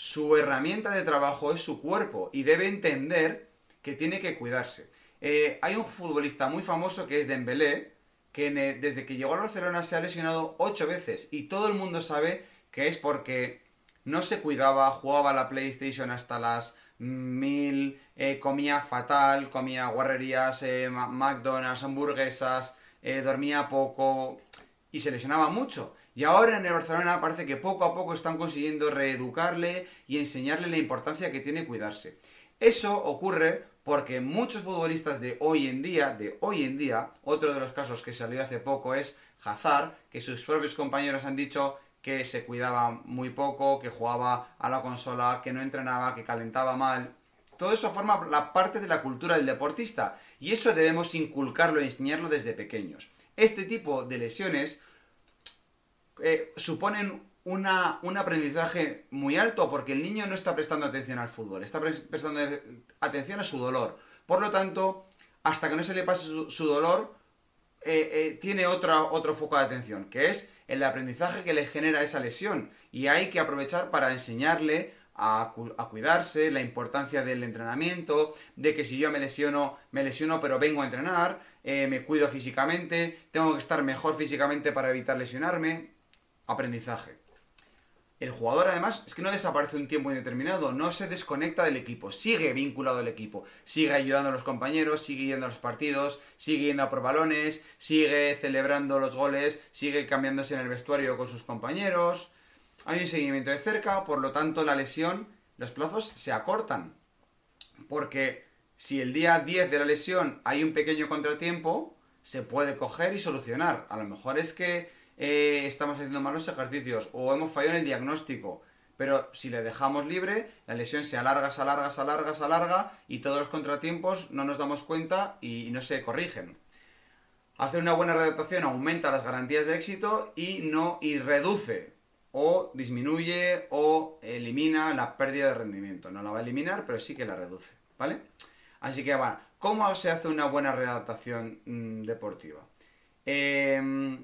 su herramienta de trabajo es su cuerpo y debe entender que tiene que cuidarse. Eh, hay un futbolista muy famoso que es Dembélé, que desde que llegó a Barcelona se ha lesionado ocho veces y todo el mundo sabe que es porque no se cuidaba, jugaba la PlayStation hasta las mil, eh, comía fatal, comía guarrerías, eh, McDonald's, hamburguesas, dormía poco y se lesionaba mucho. Y ahora en el Barcelona parece que poco a poco están consiguiendo reeducarle y enseñarle la importancia que tiene cuidarse. Eso ocurre porque muchos futbolistas de hoy en día, de hoy en día, otro de los casos que salió hace poco es Hazard, que sus propios compañeros han dicho que se cuidaba muy poco, que jugaba a la consola, que no entrenaba, que calentaba mal. Todo eso forma la parte de la cultura del deportista y eso debemos inculcarlo y enseñarlo desde pequeños. Este tipo de lesiones eh, suponen una, un aprendizaje muy alto porque el niño no está prestando atención al fútbol, está prestando atención a su dolor. Por lo tanto, hasta que no se le pase su, dolor, eh, eh, tiene otro, foco de atención, que es el aprendizaje que le genera esa lesión. Y hay que aprovechar para enseñarle a, a, cuidarse, la importancia del entrenamiento, de que si yo me lesiono, me lesiono pero vengo a entrenar, me cuido físicamente, tengo que estar mejor físicamente para evitar lesionarme aprendizaje. El jugador además es que no desaparece un tiempo indeterminado, no se desconecta del equipo, sigue vinculado al equipo, sigue ayudando a los compañeros, sigue yendo a los partidos, sigue yendo a por balones, sigue celebrando los goles, sigue cambiándose en el vestuario con sus compañeros. Hay un seguimiento de cerca, por lo tanto la lesión, los plazos se acortan. Porque si el día 10 de la lesión hay un pequeño contratiempo, se puede coger y solucionar. A lo mejor es que eh, estamos haciendo malos ejercicios o hemos fallado en el diagnóstico. Pero si le dejamos libre, la lesión se alarga, se alarga, se alarga, se alarga y todos los contratiempos no nos damos cuenta y no se corrigen. Hacer una buena redactación aumenta las garantías de éxito y no y reduce o disminuye o elimina la pérdida de rendimiento. No la va a eliminar, pero sí que la reduce, ¿vale? Así que ¿cómo se hace una buena redactación mm, deportiva? Eh,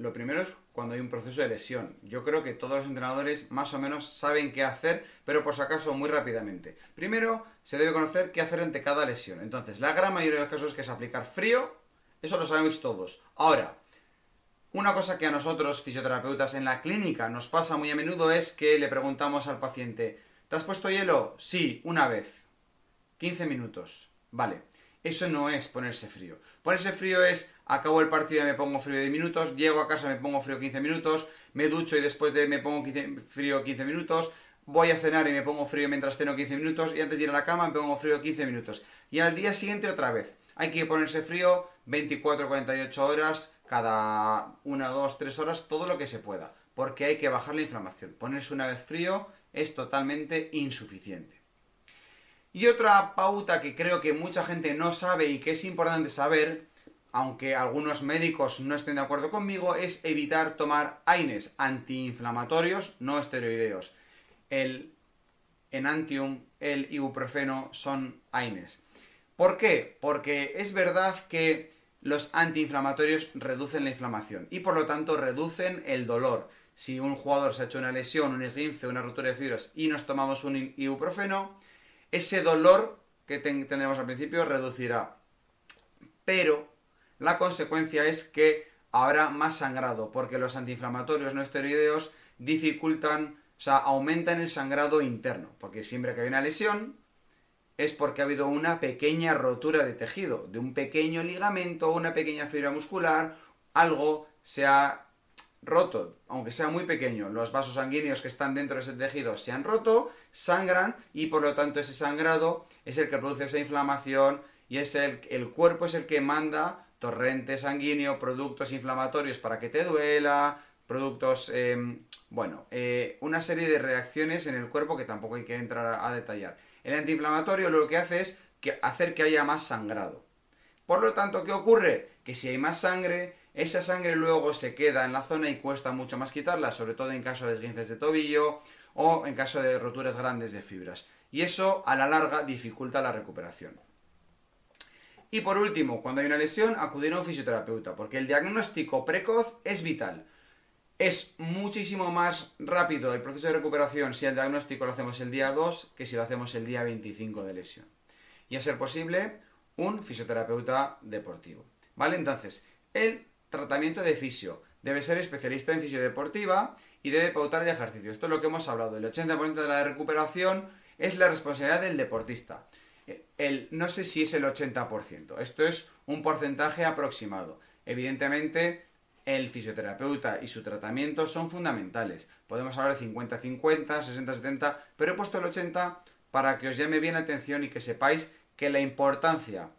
lo primero es cuando hay un proceso de lesión. Yo creo que todos los entrenadores más o menos saben qué hacer, pero por si acaso muy rápidamente. Primero, se debe conocer qué hacer ante cada lesión. Entonces, la gran mayoría de los casos es que es aplicar frío, eso lo sabemos todos. Ahora, una cosa que a nosotros, fisioterapeutas en la clínica, nos pasa muy a menudo es que le preguntamos al paciente, ¿te has puesto hielo? Sí, una vez. 15 minutos. Vale. Eso no es ponerse frío. Ponerse frío es, acabo el partido y me pongo frío 10 minutos, llego a casa me pongo frío 15 minutos, me ducho y después de me pongo frío 15 minutos, voy a cenar y me pongo frío mientras ceno 15 minutos y antes de ir a la cama me pongo frío 15 minutos. Y al día siguiente otra vez. Hay que ponerse frío 24, 48 horas, cada 1, 2, 3 horas, todo lo que se pueda. Porque hay que bajar la inflamación. Ponerse una vez frío es totalmente insuficiente. Y otra pauta que creo que mucha gente no sabe y que es importante saber, aunque algunos médicos no estén de acuerdo conmigo, es evitar tomar AINES, antiinflamatorios no esteroideos. El enantium, el ibuprofeno son AINES. ¿Por qué? Porque es verdad que los antiinflamatorios reducen la inflamación y por lo tanto reducen el dolor. Si un jugador se ha hecho una lesión, un esguince, una ruptura de fibras y nos tomamos un ibuprofeno, ese dolor que tendremos al principio reducirá. Pero la consecuencia es que habrá más sangrado, porque los antiinflamatorios no esteroideos dificultan, o sea, aumentan el sangrado interno, porque siempre que hay una lesión es porque ha habido una pequeña rotura de tejido, de un pequeño ligamento, una pequeña fibra muscular, algo se ha roto, aunque sea muy pequeño, los vasos sanguíneos que están dentro de ese tejido se han roto, sangran y por lo tanto ese sangrado es el que produce esa inflamación y es el, el cuerpo es el que manda torrente sanguíneo, productos inflamatorios para que te duela, productos, em, bueno, eh, una serie de reacciones en el cuerpo que tampoco hay que entrar a, detallar. El antiinflamatorio lo que hace es hacer que haya más sangrado. Por lo tanto, ¿qué ocurre? Que si hay más sangre, esa sangre luego se queda en la zona y cuesta mucho más quitarla, sobre todo en caso de esguinces de tobillo o en caso de roturas grandes de fibras. Y eso a la larga dificulta la recuperación. Y por último, cuando hay una lesión, acudir a un fisioterapeuta, porque el diagnóstico precoz es vital. Es muchísimo más rápido el proceso de recuperación si el diagnóstico lo hacemos el día 2 que si lo hacemos el día 25 de lesión. Y a ser posible, un fisioterapeuta deportivo. ¿Vale? Entonces, el tratamiento de fisio. Debe ser especialista en fisiodeportiva y debe pautar el ejercicio. Esto es lo que hemos hablado. El 80% de la recuperación es la responsabilidad del deportista. El, no sé si es el 80%. Esto es un porcentaje aproximado. Evidentemente, el fisioterapeuta y su tratamiento son fundamentales. Podemos hablar de 50-50, 60-70, pero he puesto el 80 para que os llame bien la atención y que sepáis que la importancia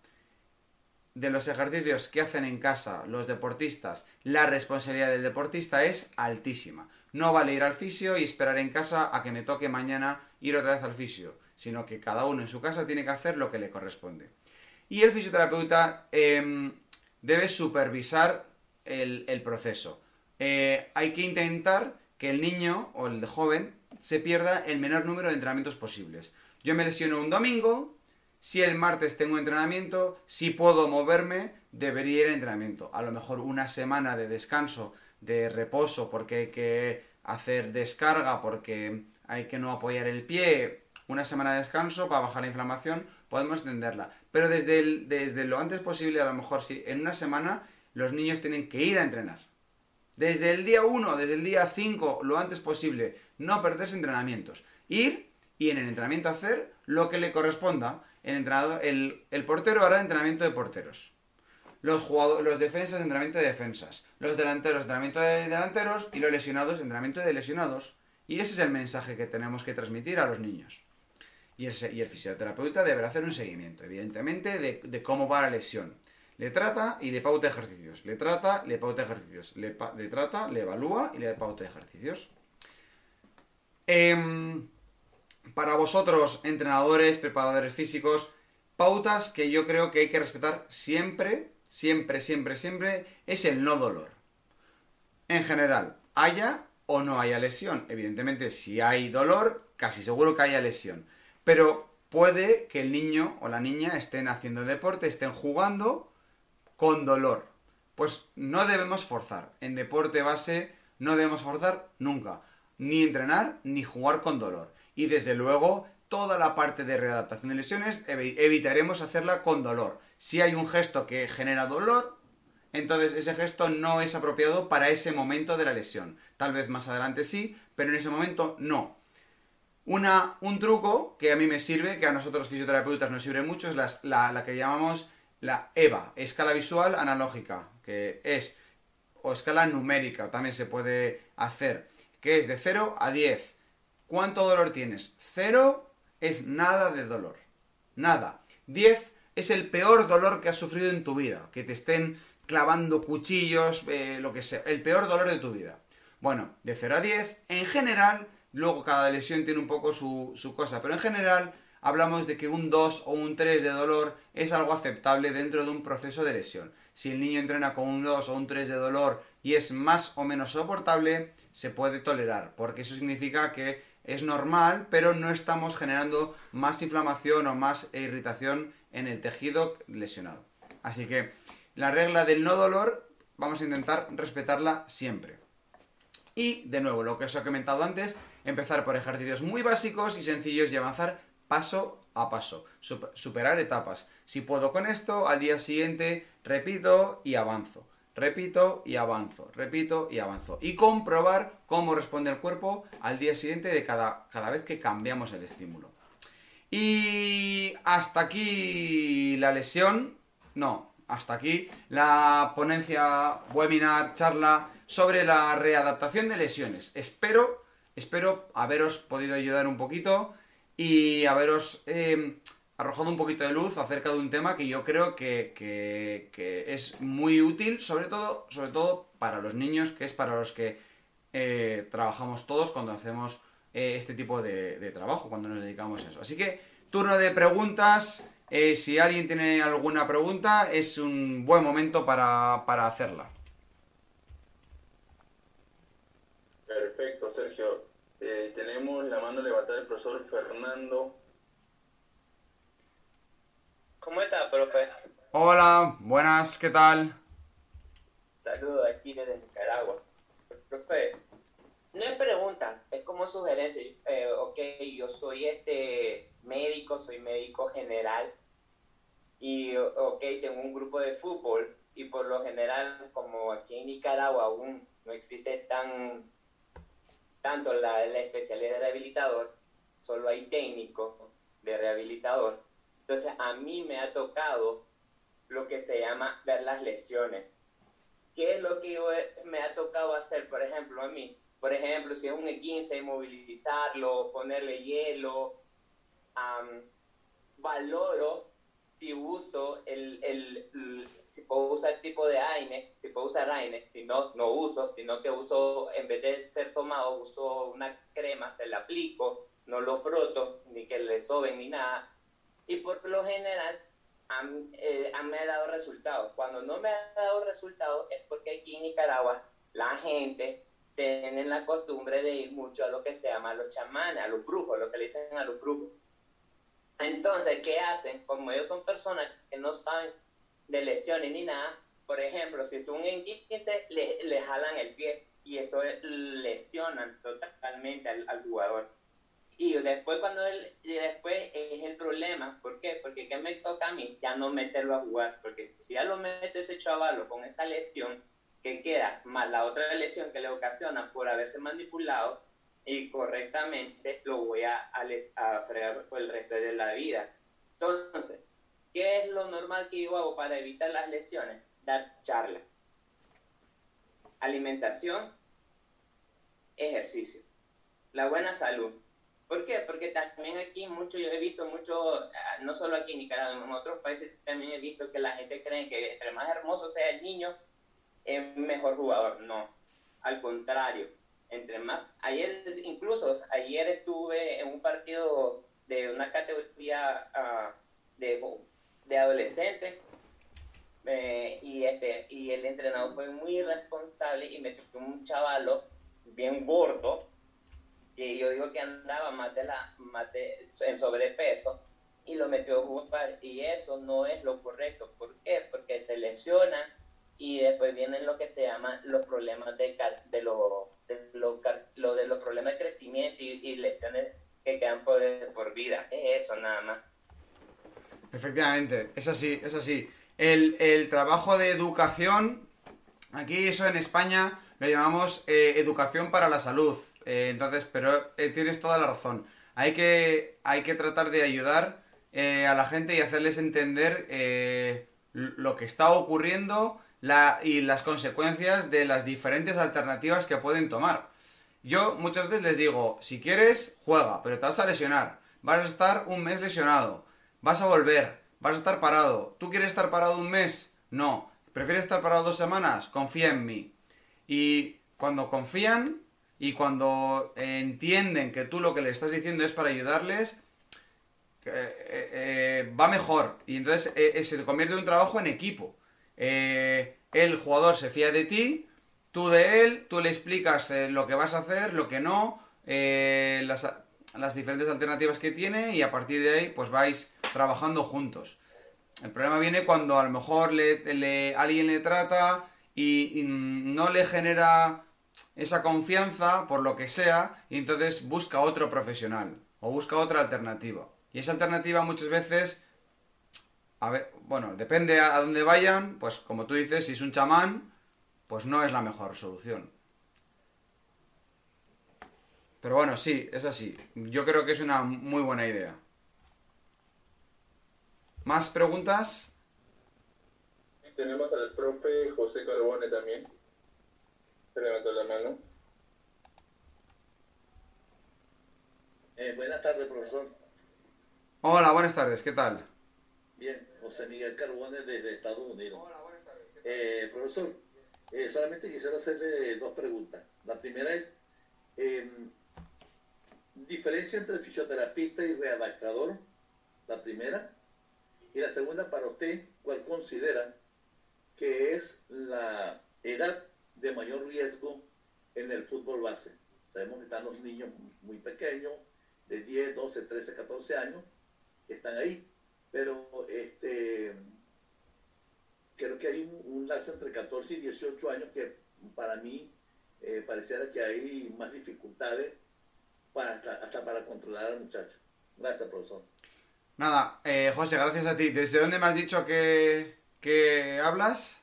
de los ejercicios que hacen en casa los deportistas, la responsabilidad del deportista es altísima. No vale ir al fisio y esperar en casa a que me toque mañana ir otra vez al fisio, sino que cada uno en su casa tiene que hacer lo que le corresponde. Y el fisioterapeuta em, debe supervisar el, proceso. Eh, hay que intentar que el niño o el joven se pierda el menor número de entrenamientos posibles. Yo me lesiono un domingo, si el martes tengo entrenamiento, si puedo moverme, debería ir a entrenamiento. A lo mejor una semana de descanso, de reposo, porque hay que hacer descarga, porque hay que no apoyar el pie, una semana de descanso para bajar la inflamación, podemos entenderla. Pero desde, desde lo antes posible, a lo mejor si en una semana los niños tienen que ir a entrenar. Desde el día 1, desde el día 5, lo antes posible, no perderse entrenamientos. Ir y en el entrenamiento hacer lo que le corresponda el, entrenador, el, portero hará entrenamiento de porteros. Los, jugadores, los defensas, entrenamiento de defensas. Los delanteros, entrenamiento de delanteros. Y los lesionados, entrenamiento de lesionados. Y ese es el mensaje que tenemos que transmitir a los niños. Y el, y el fisioterapeuta deberá hacer un seguimiento, evidentemente, de, cómo va la lesión. Le trata y le pauta ejercicios. Le trata, le pauta ejercicios. Le, le trata, le evalúa y le pauta ejercicios. Eh, para vosotros, entrenadores, preparadores físicos, pautas que yo creo que hay que respetar siempre, siempre, siempre, siempre, es el no dolor. En general, haya o no haya lesión. Evidentemente, si hay dolor, casi seguro que haya lesión. Pero puede que el niño o la niña estén haciendo deporte, estén jugando con dolor. Pues no debemos forzar. En deporte base no debemos forzar nunca. Ni entrenar ni jugar con dolor. Y desde luego, toda la parte de readaptación de lesiones evitaremos hacerla con dolor. Si hay un gesto que genera dolor, entonces ese gesto no es apropiado para ese momento de la lesión. Tal vez más adelante sí, pero en ese momento no. Una, un truco que a mí me sirve, que a nosotros fisioterapeutas nos sirve mucho, es la, la que llamamos la EVA, escala visual analógica, que es, o escala numérica, también se puede hacer, que es de 0 a 10. ¿Cuánto dolor tienes? 0 es nada de dolor. Nada. 10 es el peor dolor que has sufrido en tu vida. Que te estén clavando cuchillos, eh, lo que sea. El peor dolor de tu vida. Bueno, de 0 a 10, en general, luego cada lesión tiene un poco su, su cosa, pero en general hablamos de que un 2 o un 3 de dolor es algo aceptable dentro de un proceso de lesión. Si el niño entrena con un 2 o un 3 de dolor y es más o menos soportable, se puede tolerar, porque eso significa que es normal, pero no estamos generando más inflamación o más irritación en el tejido lesionado. Así que la regla del no dolor vamos a intentar respetarla siempre. Y de nuevo, lo que os he comentado antes, empezar por ejercicios muy básicos y sencillos y avanzar paso a paso, superar etapas. Si puedo con esto, al día siguiente repito y avanzo. Repito y avanzo, repito y avanzo. Y comprobar cómo responde el cuerpo al día siguiente de cada, cada vez que cambiamos el estímulo. Y hasta aquí la lesión. No, hasta aquí la ponencia, webinar, charla sobre la readaptación de lesiones. Espero, espero haberos podido ayudar un poquito y haberos eh, arrojado un poquito de luz acerca de un tema que yo creo que, es muy útil, sobre todo, sobre todo para los niños, que es para los que eh, trabajamos todos cuando hacemos eh, este tipo de, trabajo, cuando nos dedicamos a eso. Así que, turno de preguntas. si alguien tiene alguna pregunta, es un buen momento para, para hacerla. Perfecto, Sergio. Eh, tenemos la mano levantada del profesor Fernando. ¿Cómo está, profe? Hola, buenas, ¿qué tal? Saludos aquí desde Nicaragua. Profe, no es pregunta, es como sugerencia. Eh, ok, yo soy este médico, soy médico general y ok, tengo un grupo de fútbol y por lo general, como aquí en Nicaragua aún no existe tan tanto la, la especialidad de rehabilitador, solo hay técnico de rehabilitador. Entonces a mí me ha tocado lo que se llama ver las lesiones. ¿Qué es lo que me ha tocado hacer, por ejemplo, a mí? Por ejemplo, si es un E15, inmovilizarlo, ponerle hielo. valoro si uso el, el, si puedo usar tipo de AINE, si puedo usar AINE, si no, no uso, sino que uso, en vez de ser tomado, uso una crema, se la aplico, no lo froto, ni que le soben ni nada. Y por lo general, eh, me ha dado resultados. Cuando no me ha dado resultados es porque aquí en Nicaragua la gente tiene la costumbre de ir mucho a lo que se llama los chamanes, a los brujos, lo que le dicen a los brujos. Entonces, ¿qué hacen? Como ellos son personas que no saben de lesiones ni nada. Por ejemplo, si tú un 15 le, le jalan el pie y eso lesiona totalmente al, jugador. Y después cuando él, y después es el problema, ¿por qué? Porque ¿qué me toca a mí? Ya no meterlo a jugar, porque si ya lo mete ese chavalo con esa lesión que queda, más la otra lesión que le ocasiona por haberse manipulado y correctamente, lo voy a, a, a fregar por el resto de la vida. Entonces, ¿Qué es lo normal que yo hago para evitar las lesiones? Dar charla. Alimentación, ejercicio. La buena salud. ¿Por qué? Porque también aquí mucho, yo he visto mucho, ah, no solo aquí en Nicaragua, en otros países también he visto que la gente cree que entre más hermoso sea el niño, es mejor jugador. No, al contrario. Entre más, ayer, incluso ayer estuve en un partido de una categoría uh, de de adolescentes eh, y, este, y el entrenador fue muy responsable y metió un chavalo bien gordo, que yo digo que andaba más de la, más en sobrepeso, y lo metió a jugar. Y eso no es lo correcto. ¿Por qué? Porque se lesiona y después vienen lo que se llaman los problemas de, de, lo, de, lo, de los problemas de crecimiento y, lesiones que quedan por, por vida. Es eso nada más. Efectivamente, es así, es así. El, trabajo de educación, aquí eso en España lo llamamos eh, educación para la salud. Eh, entonces, pero eh, tienes toda la razón. Hay que, hay que tratar de ayudar a la gente y hacerles entender lo que está ocurriendo y las consecuencias de las diferentes alternativas que pueden tomar. Yo muchas veces les digo, si quieres, juega, pero te vas a lesionar. Vas a estar un mes lesionado. Vas a volver. Vas a estar parado. ¿Tú quieres estar parado un mes? No. ¿Prefieres estar parado dos semanas? Confía en mí. Y cuando confían y cuando entienden que tú lo que le estás diciendo es para ayudarles, eh, eh, va mejor. Y entonces eh, se convierte en un trabajo en equipo. el jugador se fía de ti, tú de él, tú le explicas lo que vas a hacer, lo que no, las, las, diferentes alternativas que tiene y a partir de ahí pues vais trabajando juntos. El problema viene cuando a lo mejor le, alguien le trata y, no le genera esa confianza por lo que sea y entonces busca otro profesional o busca otra alternativa. Y esa alternativa muchas veces, a ver, bueno, depende a, dónde vayan, pues como tú dices, si es un chamán, pues no es la mejor solución. Pero bueno, sí, es así. Yo creo que es una muy buena idea. ¿Más preguntas? Tenemos al profe José Carbone también. Se levantó la mano. Eh, buenas tardes, profesor. Hola, buenas tardes, ¿qué tal? Bien, José Miguel Carbone desde Estados Unidos. Hola, buenas tardes. Eh, profesor, eh, solamente quisiera hacerle dos preguntas. La primera es, em, diferencia entre fisioterapista y readaptador, la primera. Y la segunda, para usted, ¿cuál considera que es la edad de mayor riesgo en el fútbol base? Sabemos que están los niños muy pequeños, de 10, 12, 13, 14 años, que están ahí. Pero este, creo que hay un, lapso entre 14 y 18 años que para mí eh, pareciera que hay más dificultades para, hasta, para controlar al muchacho. Gracias, profesor. Nada, eh, José, gracias a ti. ¿Desde dónde me has dicho que, que hablas?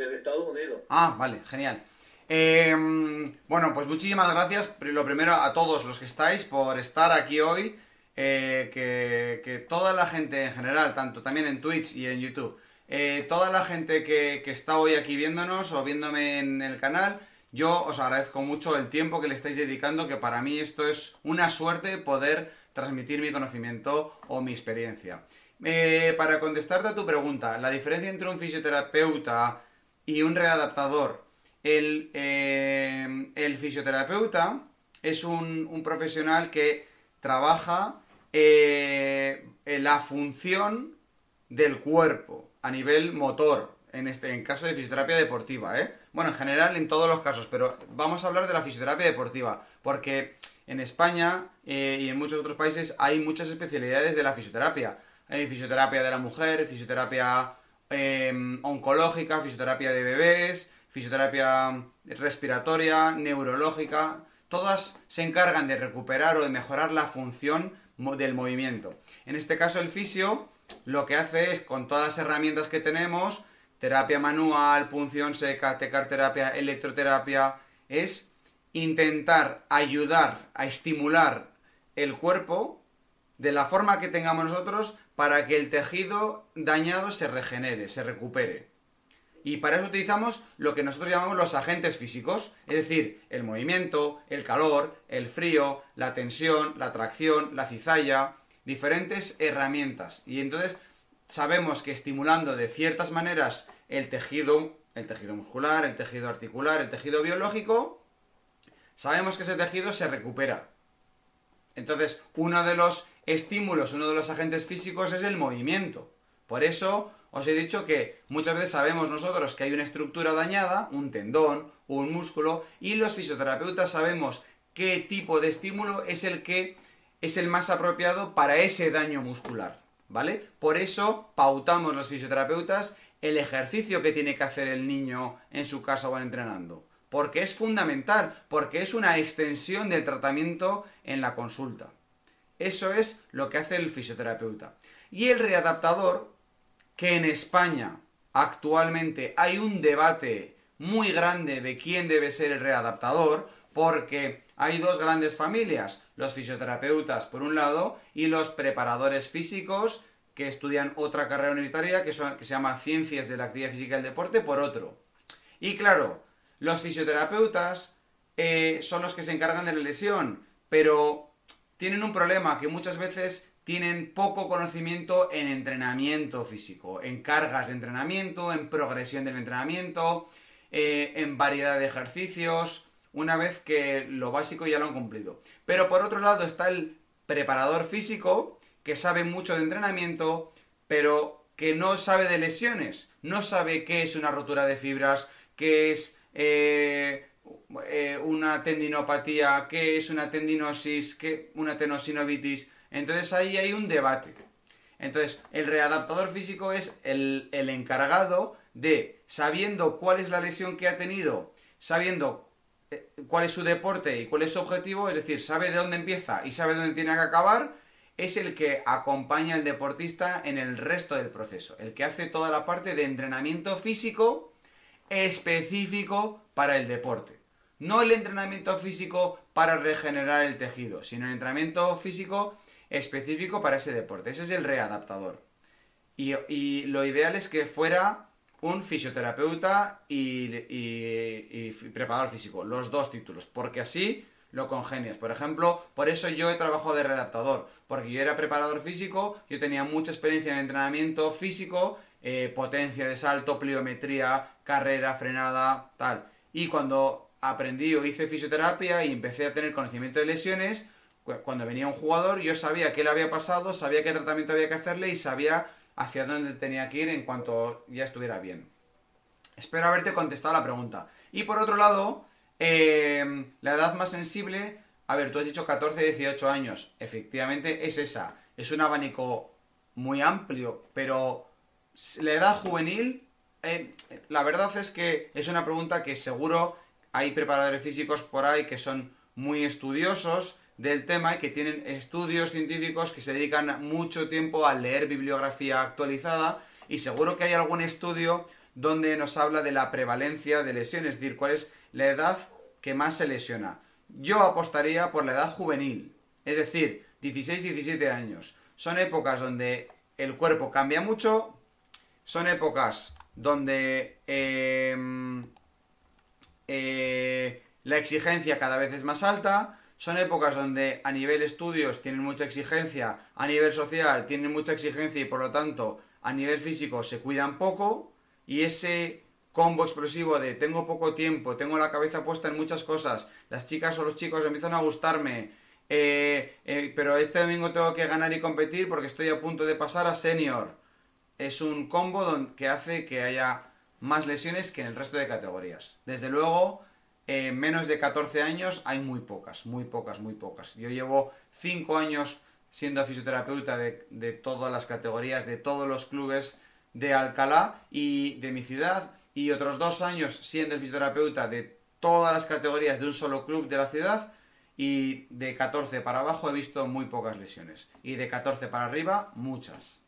Desde Estados Unidos. Ah, vale, genial. Em, bueno, pues muchísimas gracias, lo primero a todos los que estáis por estar aquí hoy. Eh, que, toda la gente en general, tanto también en Twitch y en YouTube, eh, toda la gente que, está hoy aquí viéndonos o viéndome en el canal, yo os agradezco mucho el tiempo que le estáis dedicando, que para mí esto es una suerte poder transmitir mi conocimiento o mi experiencia. Eh, para contestarte a tu pregunta, la diferencia entre un fisioterapeuta y un readaptador el, eh, el fisioterapeuta es un, profesional que trabaja eh, la función del cuerpo a nivel motor, en, este, en caso de fisioterapia deportiva, ¿eh? Bueno, en general en todos los casos, pero vamos a hablar de la fisioterapia deportiva, porque en España y en muchos otros países hay muchas especialidades de la fisioterapia. Hay fisioterapia de la mujer, fisioterapia oncológica, fisioterapia de bebés, fisioterapia respiratoria, neurológica, todas se encargan de recuperar o de mejorar la función del movimiento. En este caso el fisio lo que hace es con todas las herramientas que tenemos, terapia manual, punción seca, tecarterapia, electroterapia, es intentar ayudar a estimular el cuerpo de la forma que tengamos nosotros para que el tejido dañado se regenere, se recupere. Y para eso utilizamos lo que nosotros llamamos los agentes físicos, es decir, el movimiento, el calor, el frío, la tensión, la tracción, la cizalla, diferentes herramientas. Y entonces sabemos que estimulando de ciertas maneras el tejido, el tejido muscular, el tejido articular, el tejido biológico, sabemos que ese tejido se recupera. Entonces, uno de los estímulos, uno de los agentes físicos es el movimiento. Por eso os he dicho que muchas veces sabemos nosotros que hay una estructura dañada, un tendón, un músculo, y los fisioterapeutas sabemos qué tipo de estímulo es el que es el más apropiado para ese daño muscular, ¿vale? Por eso pautamos los fisioterapeutas el ejercicio que tiene que hacer el niño en su casa o entrenando, porque es fundamental, porque es una extensión del tratamiento en la consulta. Eso es lo que hace el fisioterapeuta. Y el readaptador que en España actualmente hay un debate muy grande de quién debe ser el readaptador, porque hay dos grandes familias, los fisioterapeutas por un lado y los preparadores físicos que estudian otra carrera universitaria que, se llama Ciencias de la Actividad Física y el Deporte por otro. Y claro, los fisioterapeutas eh, son los que se encargan de la lesión, pero tienen un problema que muchas veces tienen poco conocimiento en entrenamiento físico, en cargas de entrenamiento, en progresión del entrenamiento, eh, en variedad de ejercicios, una vez que lo básico ya lo han cumplido. Pero por otro lado está el preparador físico, que sabe mucho de entrenamiento, pero que no sabe de lesiones, no sabe qué es una rotura de fibras, qué es eh, eh, una tendinopatía, qué es una tendinosis, qué una tenosinovitis. Entonces ahí hay un debate. Entonces, el readaptador físico es el, encargado de, sabiendo cuál es la lesión que ha tenido, sabiendo eh, cuál es su deporte y cuál es su objetivo, es decir, sabe de dónde empieza y sabe dónde tiene que acabar, es el que acompaña al deportista en el resto del proceso, el que hace toda la parte de entrenamiento físico específico para el deporte. No el entrenamiento físico para regenerar el tejido, sino el entrenamiento físico específico para ese deporte. Ese es el readaptador. Y, lo ideal es que fuera un fisioterapeuta y, preparador físico, los dos títulos, porque así lo congenias. Por ejemplo, por eso yo he trabajado de readaptador, porque yo era preparador físico, yo tenía mucha experiencia en entrenamiento físico, eh, potencia de salto, pliometría, carrera, frenada, tal. Y cuando aprendí o hice fisioterapia y empecé a tener conocimiento de lesiones, cuando venía un jugador yo sabía qué le había pasado, sabía qué tratamiento había que hacerle y sabía hacia dónde tenía que ir en cuanto ya estuviera bien. Espero haberte contestado la pregunta. Y por otro lado, em, la edad más sensible, a ver, tú has dicho 14, 18 años, efectivamente es esa, es un abanico muy amplio, pero la edad juvenil, eh, la verdad es que es una pregunta que seguro hay preparadores físicos por ahí que son muy estudiosos del tema y que tienen estudios científicos que se dedican mucho tiempo a leer bibliografía actualizada y seguro que hay algún estudio donde nos habla de la prevalencia de lesiones, es decir, cuál es la edad que más se lesiona. Yo apostaría por la edad juvenil, es decir, 16-17 años. Son épocas donde el cuerpo cambia mucho, son épocas donde em, eh, la exigencia cada vez es más alta, son épocas donde a nivel estudios tienen mucha exigencia, a nivel social tienen mucha exigencia y por lo tanto a nivel físico se cuidan poco y ese combo explosivo de tengo poco tiempo, tengo la cabeza puesta en muchas cosas, las chicas o los chicos empiezan a gustarme, eh, eh, pero este domingo tengo que ganar y competir porque estoy a punto de pasar a senior. Es un combo que hace que haya más lesiones que en el resto de categorías. Desde luego, en menos de 14 años hay muy pocas, muy pocas, muy pocas. Yo llevo 5 años siendo fisioterapeuta de, todas las categorías, de todos los clubes de Alcalá y de mi ciudad, y otros 2 años siendo fisioterapeuta de todas las categorías de un solo club de la ciudad, y de 14 para abajo he visto muy pocas lesiones, y de 14 para arriba, muchas.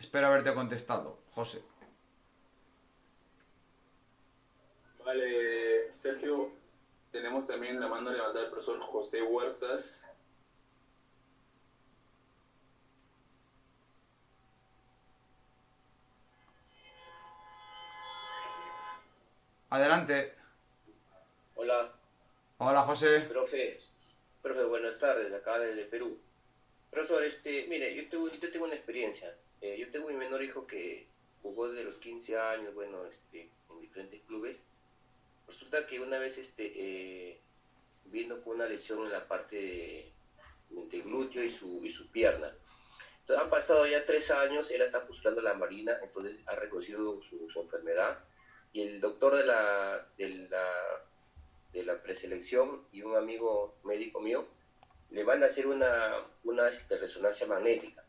Espero haberte contestado, José. Vale, Sergio, tenemos también la mano levantada del profesor José Huertas. Adelante. Hola. Hola, José. Profe, profe, buenas tardes, acá desde Perú. Profesor, este, mire, yo tengo, yo tengo una experiencia. Eh, yo tengo mi menor hijo que jugó desde los 15 años, bueno, este, en diferentes clubes Resulta que una vez este, eh, vino con una lesión en la parte de, glúteo y su, y su pierna. Entonces han pasado ya tres años, él está postulando la marina, entonces ha reconocido su, enfermedad y el doctor de la, de la, de la preselección y un amigo médico mío le van a hacer una, una este, resonancia magnética.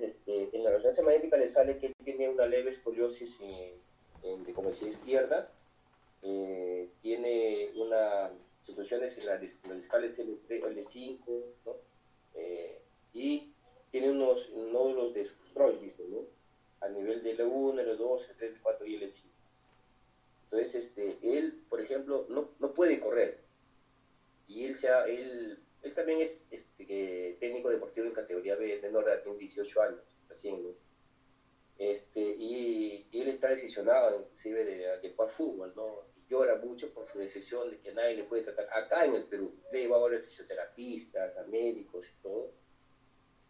Este, en la resonancia magnética le sale que tiene una leve escoliosis en, en de izquierda eh, tiene una situaciones en la, en discales L5, ¿no? Eh, y tiene unos nódulos de Stroh, dice, ¿no? A nivel de L1, L2, L3, L4 y L5. Entonces, este, él, por ejemplo, no, no puede correr. Y él, sea, él, él también es este, técnico deportivo en categoría B, menor de tiene 18 años, recién, ¿no? Este, y, él está decisionado inclusive de, de jugar fútbol, ¿no? llora mucho por su decisión de que nadie le puede tratar acá en el Perú. Le he llevado a fisioterapistas, a médicos y todo.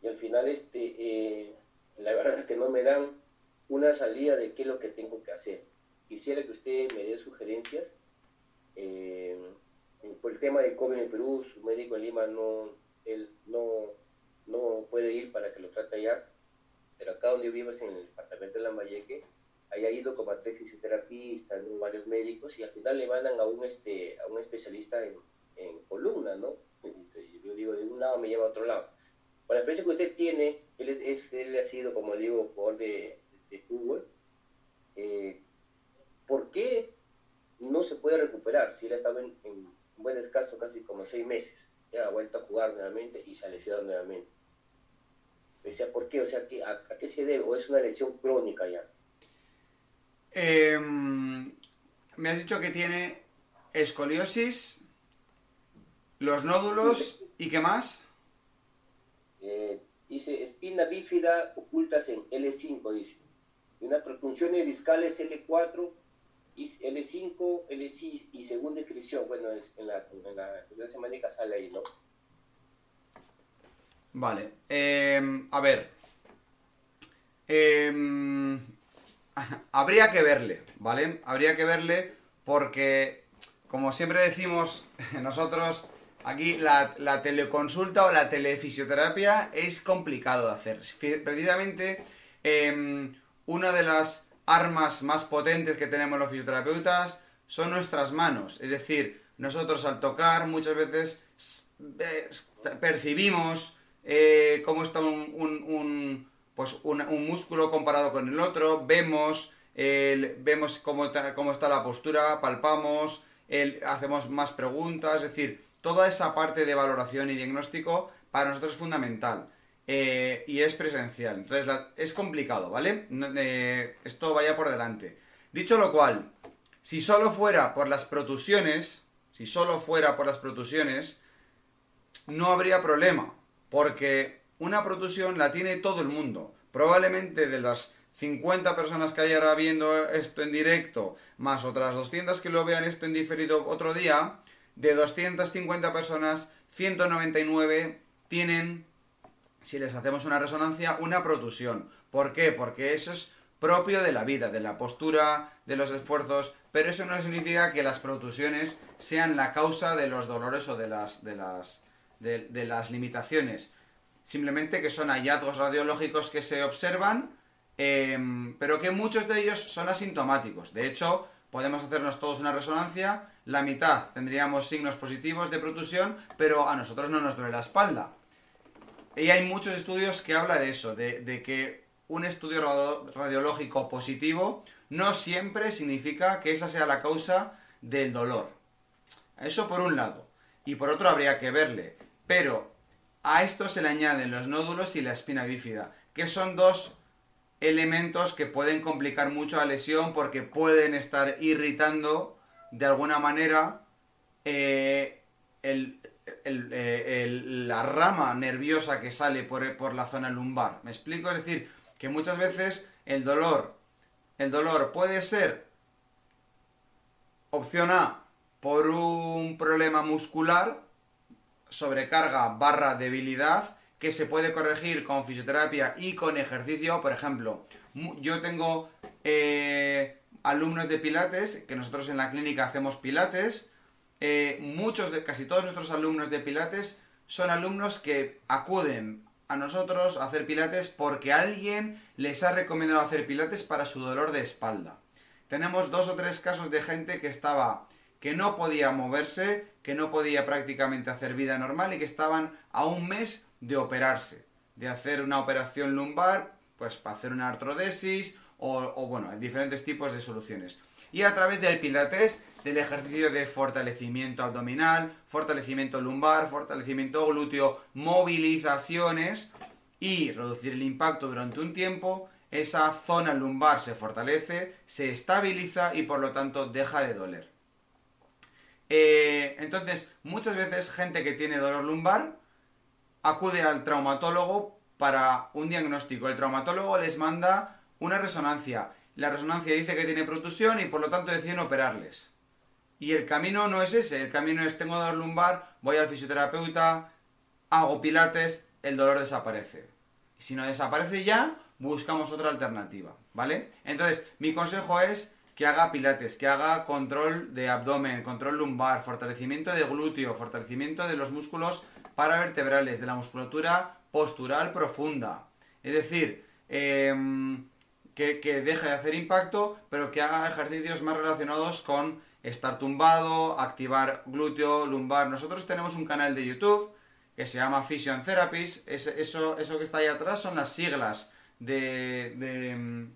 Y al final, este, eh, la verdad es que no me dan una salida de qué es lo que tengo que hacer. Quisiera que usted me dé sugerencias. Eh, por el tema del COVID en el Perú, su médico en Lima no, él no, no puede ir para que lo trate allá. Pero acá donde vivo es en el departamento de Lambayeque, haya ido como a tres fisioterapistas, varios médicos, y al final le mandan a un, este, a un especialista en, en columna, ¿no? Yo digo, de un lado me lleva a otro lado. Con la experiencia que usted tiene, él, es, él ha sido, como digo, jugador de, de fútbol, eh, ¿por qué no se puede recuperar si él ha estado en un buen descanso casi como seis meses? Ya ha vuelto a jugar nuevamente y se ha lesionado nuevamente. Decía, ¿por qué? O sea, a, ¿a qué se debe? ¿O es una lesión crónica ya? Eh, me has dicho que tiene escoliosis, los nódulos y qué más? Eh, dice espina bífida ocultas en L5, dice. Y unas protunciones discales L4, y L5, L6 y segunda inscripción. Bueno, en la, en la, sale ahí, ¿no? Vale. Eh, a ver. Eh, habría que verle, ¿vale? Habría que verle porque, como siempre decimos nosotros, aquí la, teleconsulta o la telefisioterapia es complicado de hacer. Precisamente, eh, una de las armas más potentes que tenemos los fisioterapeutas son nuestras manos. Es decir, nosotros al tocar muchas veces percibimos eh, cómo está un, pues un, músculo comparado con el otro, vemos, vemos cómo, cómo, está la postura, palpamos, hacemos más preguntas, es decir, toda esa parte de valoración y diagnóstico para nosotros es fundamental. Eh, y es presencial, entonces es complicado, ¿vale? Eh, esto vaya por delante. Dicho lo cual, si solo fuera por las protusiones, si solo fuera por las protusiones, no habría problema, porque una protusión la tiene todo el mundo. Probablemente de las 50 personas que hay ahora viendo esto en directo, más otras 200 que lo vean esto en diferido otro día, de 250 personas, 199 tienen, si les hacemos una resonancia, una protusión. ¿Por qué? Porque eso es propio de la vida, de la postura, de los esfuerzos, pero eso no significa que las protusiones sean la causa de los dolores o de las, de las, de, las limitaciones simplemente que son hallazgos radiológicos que se observan, eh, pero que muchos de ellos son asintomáticos. De hecho, podemos hacernos todos una resonancia, la mitad tendríamos signos positivos de protusión, pero a nosotros no nos duele la espalda. Y hay muchos estudios que hablan de eso, de, de que un estudio radiológico positivo no siempre significa que esa sea la causa del dolor. Eso por un lado. Y por otro habría que verle. Pero a esto se le añaden los nódulos y la espina bífida, que son dos elementos que pueden complicar mucho la lesión porque pueden estar irritando de alguna manera eh, el, eh, la rama nerviosa que sale por, por, la zona lumbar. ¿Me explico? Es decir, que muchas veces el dolor, el dolor puede ser opción A por un problema muscular sobrecarga barra debilidad que se puede corregir con fisioterapia y con ejercicio. Por ejemplo, yo tengo eh, alumnos de pilates, que nosotros en la clínica hacemos pilates. Eh, muchos de, casi todos nuestros alumnos de pilates son alumnos que acuden a nosotros a hacer pilates porque alguien les ha recomendado hacer pilates para su dolor de espalda. Tenemos dos o tres casos de gente que estaba que no podía moverse, que no podía prácticamente hacer vida normal y que estaban a un mes de operarse, de hacer una operación lumbar, pues para hacer una artrodesis o, o bueno, diferentes tipos de soluciones. Y a través del pilates, del ejercicio de fortalecimiento abdominal, fortalecimiento lumbar, fortalecimiento glúteo, movilizaciones y reducir el impacto durante un tiempo, esa zona lumbar se fortalece, se estabiliza y por lo tanto deja de doler. Eh, entonces, muchas veces gente que tiene dolor lumbar acude al traumatólogo para un diagnóstico. El traumatólogo les manda una resonancia. La resonancia dice que tiene protusión y por lo tanto deciden operarles. Y el camino no es ese, el camino es tengo dolor lumbar, voy al fisioterapeuta, hago pilates, el dolor desaparece. Si no desaparece ya, buscamos otra alternativa, ¿vale? Entonces, mi consejo es que haga pilates, que haga control de abdomen, control lumbar, fortalecimiento de glúteo, fortalecimiento de los músculos paravertebrales, de la musculatura postural profunda. Es decir, em, que, que deje de hacer impacto, pero que haga ejercicios más relacionados con estar tumbado, activar glúteo, lumbar. Nosotros tenemos un canal de YouTube que se llama Fission Therapies. eso, eso que está ahí atrás son las siglas de, de,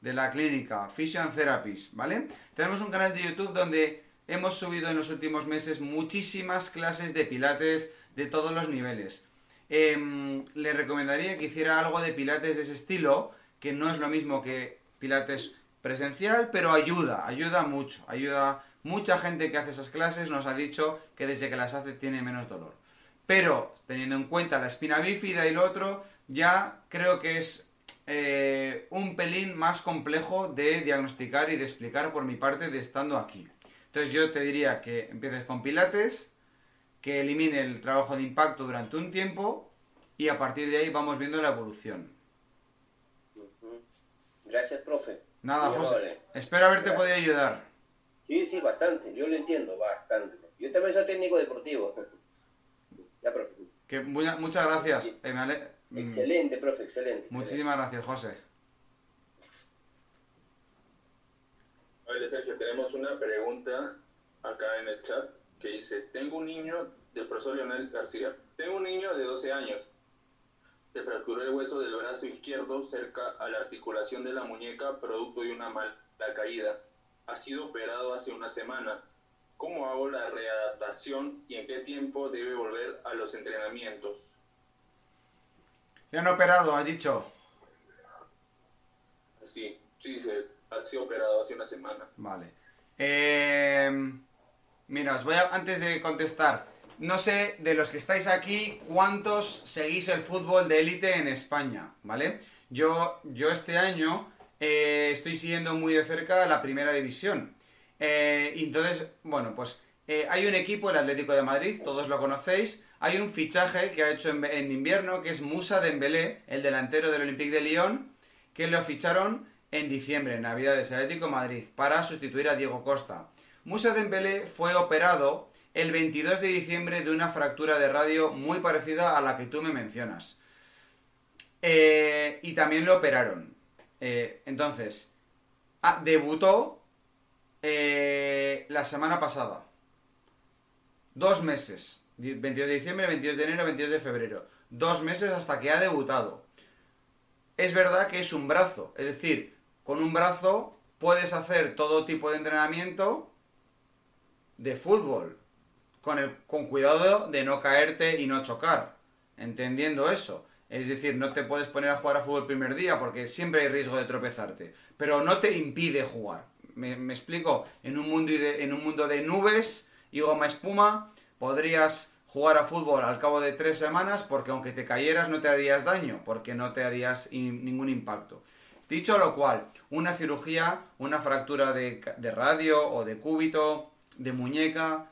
de la clínica, Fission Therapies, ¿vale? Tenemos un canal de YouTube donde hemos subido en los últimos meses muchísimas clases de pilates de todos los niveles. Em, le recomendaría que hiciera algo de pilates de ese estilo, que no es lo mismo que pilates presencial, pero ayuda, ayuda mucho, ayuda Mucha gente que hace esas clases nos ha dicho que desde que las hace tiene menos dolor. Pero teniendo en cuenta la espina bífida y lo otro, ya creo que es eh, un pelín más complejo de diagnosticar y de explicar por mi parte de estando aquí. Entonces yo te diría que empieces con pilates, que elimine el trabajo de impacto durante un tiempo y a partir de ahí vamos viendo la evolución. Gracias, profe. Nada, José. Espero haberte podido ayudar. Sí, sí, bastante. Yo lo entiendo, bastante. Yo también soy técnico deportivo. ya, profe. Que muchas gracias. Eh, mm. excelente, profe, excelente. Muchísimas gracias, José. Oye, Sergio, tenemos una pregunta acá en el chat que dice, tengo un niño del profesor Leonel García, tengo un niño de 12 años, se fracturó el hueso del brazo izquierdo cerca a la articulación de la muñeca producto de una mala caída ha sido operado hace una semana. ¿Cómo hago la readaptación y en qué tiempo debe volver a los entrenamientos? ¿Le han operado, has dicho? Sí, sí, se ha sido operado hace una semana. Vale. Eh, mira, os voy a, antes de contestar, no sé de los que estáis aquí cuántos seguís el fútbol de élite en España, ¿vale? Yo, yo este año eh, estoy siguiendo muy de cerca la primera división. Eh, entonces, bueno, pues eh, hay un equipo, el Atlético de Madrid, todos lo conocéis. Hay un fichaje que ha hecho en, invierno, que es Musa Dembélé, el delantero del Olympique de Lyon, que lo ficharon en diciembre, en Navidades, Atlético de Madrid, para sustituir a Diego Costa. Musa Dembélé fue operado el 22 de diciembre de una fractura de radio muy parecida a la que tú me mencionas. y también lo operaron. Eh, entonces, ah, debutó eh, la semana pasada. Dos meses. 22 de diciembre, 22 de enero, 22 de febrero. Dos meses hasta que ha debutado. Es verdad que es un brazo. Es decir, con un brazo puedes hacer todo tipo de entrenamiento de fútbol. Con, el, con cuidado de no caerte y no chocar. Entendiendo eso. Es decir, no te puedes poner a jugar a fútbol el primer día porque siempre hay riesgo de tropezarte. Pero no te impide jugar. Me, explico. En un, mundo de, en un mundo de nubes y goma espuma, podrías jugar a fútbol al cabo de tres semanas porque aunque te cayeras no te harías daño, porque no te harías ningún impacto. Dicho lo cual, una cirugía, una fractura de, de radio o de cúbito, de muñeca,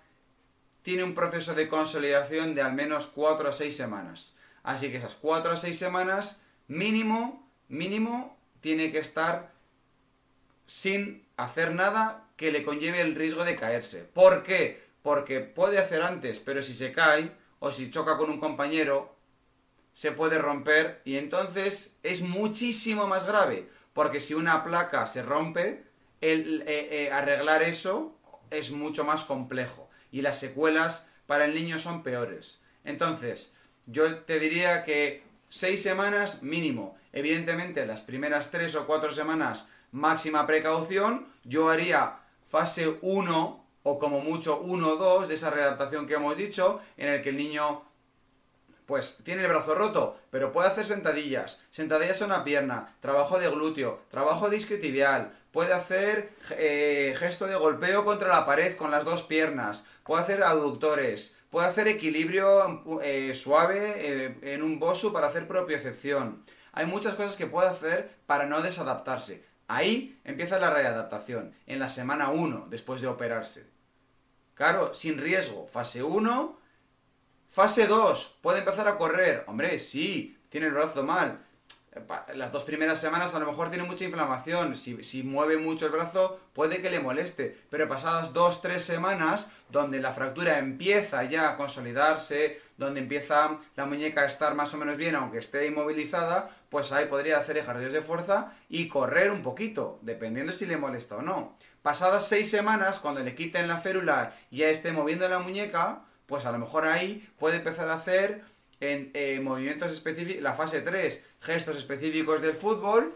tiene un proceso de consolidación de al menos cuatro o seis semanas. Así que esas 4 a 6 semanas, mínimo, mínimo, tiene que estar sin hacer nada que le conlleve el riesgo de caerse. ¿Por qué? Porque puede hacer antes, pero si se cae o si choca con un compañero, se puede romper y entonces es muchísimo más grave. Porque si una placa se rompe, el, eh, eh, arreglar eso es mucho más complejo y las secuelas para el niño son peores. Entonces, yo te diría que seis semanas mínimo. Evidentemente, las primeras tres o cuatro semanas máxima precaución. Yo haría fase 1 o como mucho 1 o 2 de esa readaptación que hemos dicho, en el que el niño pues tiene el brazo roto, pero puede hacer sentadillas, sentadillas a una pierna, trabajo de glúteo, trabajo de isquiotibial, puede hacer eh, gesto de golpeo contra la pared con las dos piernas, puede hacer aductores, Puede hacer equilibrio eh, suave eh, en un bosu para hacer propiocepción. Hay muchas cosas que puede hacer para no desadaptarse. Ahí empieza la readaptación, en la semana 1 después de operarse. Claro, sin riesgo. Fase 1. Fase 2. Puede empezar a correr. Hombre, sí, tiene el brazo mal. Las dos primeras semanas a lo mejor tiene mucha inflamación. Si, mueve mucho el brazo, puede que le moleste. Pero pasadas dos, tres semanas, donde la fractura empieza ya a consolidarse, donde empieza la muñeca a estar más o menos bien, aunque esté inmovilizada, pues ahí podría hacer ejercicios de fuerza y correr un poquito, dependiendo si le molesta o no. Pasadas seis semanas, cuando le quiten la férula y ya esté moviendo la muñeca, pues a lo mejor ahí puede empezar a hacer eh, movimientos específicos, la fase 3, gestos específicos del fútbol,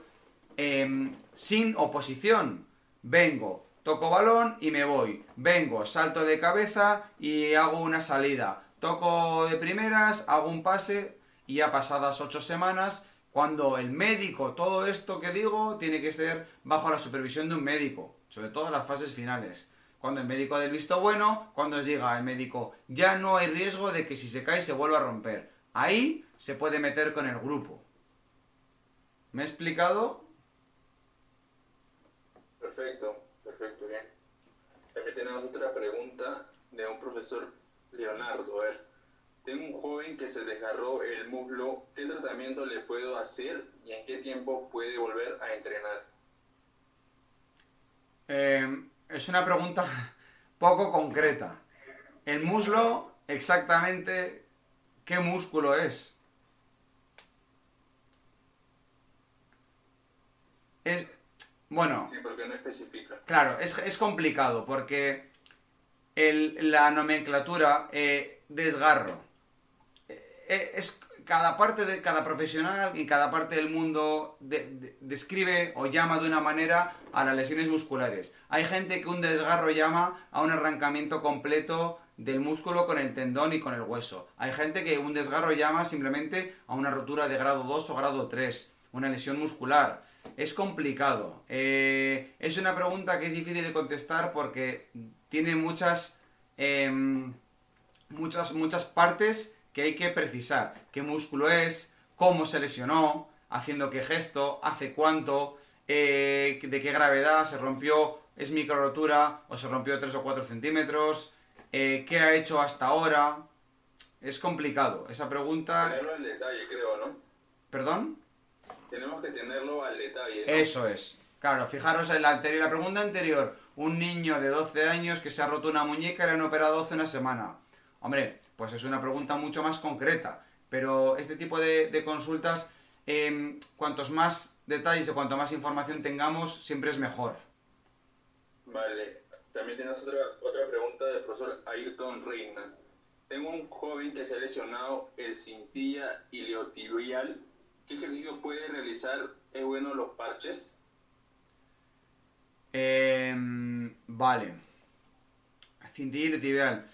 em, sin oposición. Vengo, toco balón y me voy. Vengo, salto de cabeza y hago una salida. Toco de primeras, hago un pase y ya pasadas ocho semanas, cuando el médico, todo esto que digo, tiene que ser bajo la supervisión de un médico, sobre todo en las fases finales. Cuando el médico del visto bueno, cuando os diga el médico, ya no hay riesgo de que si se cae se vuelva a romper. Ahí se puede meter con el grupo. ¿Me he explicado? Perfecto, tenemos otra pregunta de un profesor Leonardo. A ver, tengo un joven que se desgarró el muslo. ¿Qué tratamiento le puedo hacer y en qué tiempo puede volver a entrenar? Eh, es una pregunta poco concreta. El muslo, exactamente, ¿qué músculo es? Es. Bueno. Sí, porque no especifica. Claro, es, complicado porque la nomenclatura eh, desgarro eh, eh, es cada parte de cada profesional y cada parte del mundo describe o llama de una manera a las lesiones musculares. Hay gente que un desgarro llama a un arrancamiento completo del músculo con el tendón y con el hueso. Hay gente que un desgarro llama simplemente a una rotura de grado 2 o grado 3, una lesión muscular. Es complicado. Eh, es una pregunta que es difícil de contestar porque tiene muchas, em, muchas, muchas partes que hay que precisar qué músculo es, cómo se lesionó, haciendo qué gesto, hace cuánto, eh, de qué gravedad se rompió, es micro rotura o se rompió 3 o 4 centímetros, eh, qué ha hecho hasta ahora. Es complicado. Esa pregunta... Al detalle, creo, ¿no? ¿Perdón? Tenemos que tenerlo al detalle. Eso es. Claro, fijaros en la, anterior, la pregunta anterior. Un niño de 12 años que se ha roto una muñeca y le han operado hace una semana. Hombre, pues es una pregunta mucho más concreta. Pero este tipo de, consultas, em, cuantos más detalles o cuanto más información tengamos, siempre es mejor. Vale. También tienes otra, otra pregunta del profesor Ayrton Reina. Tengo un joven que se ha lesionado el cintilla iliotibial. ¿Qué ejercicio puede realizar? ¿Es bueno los parches? Em, vale. Cintilla iliotibial.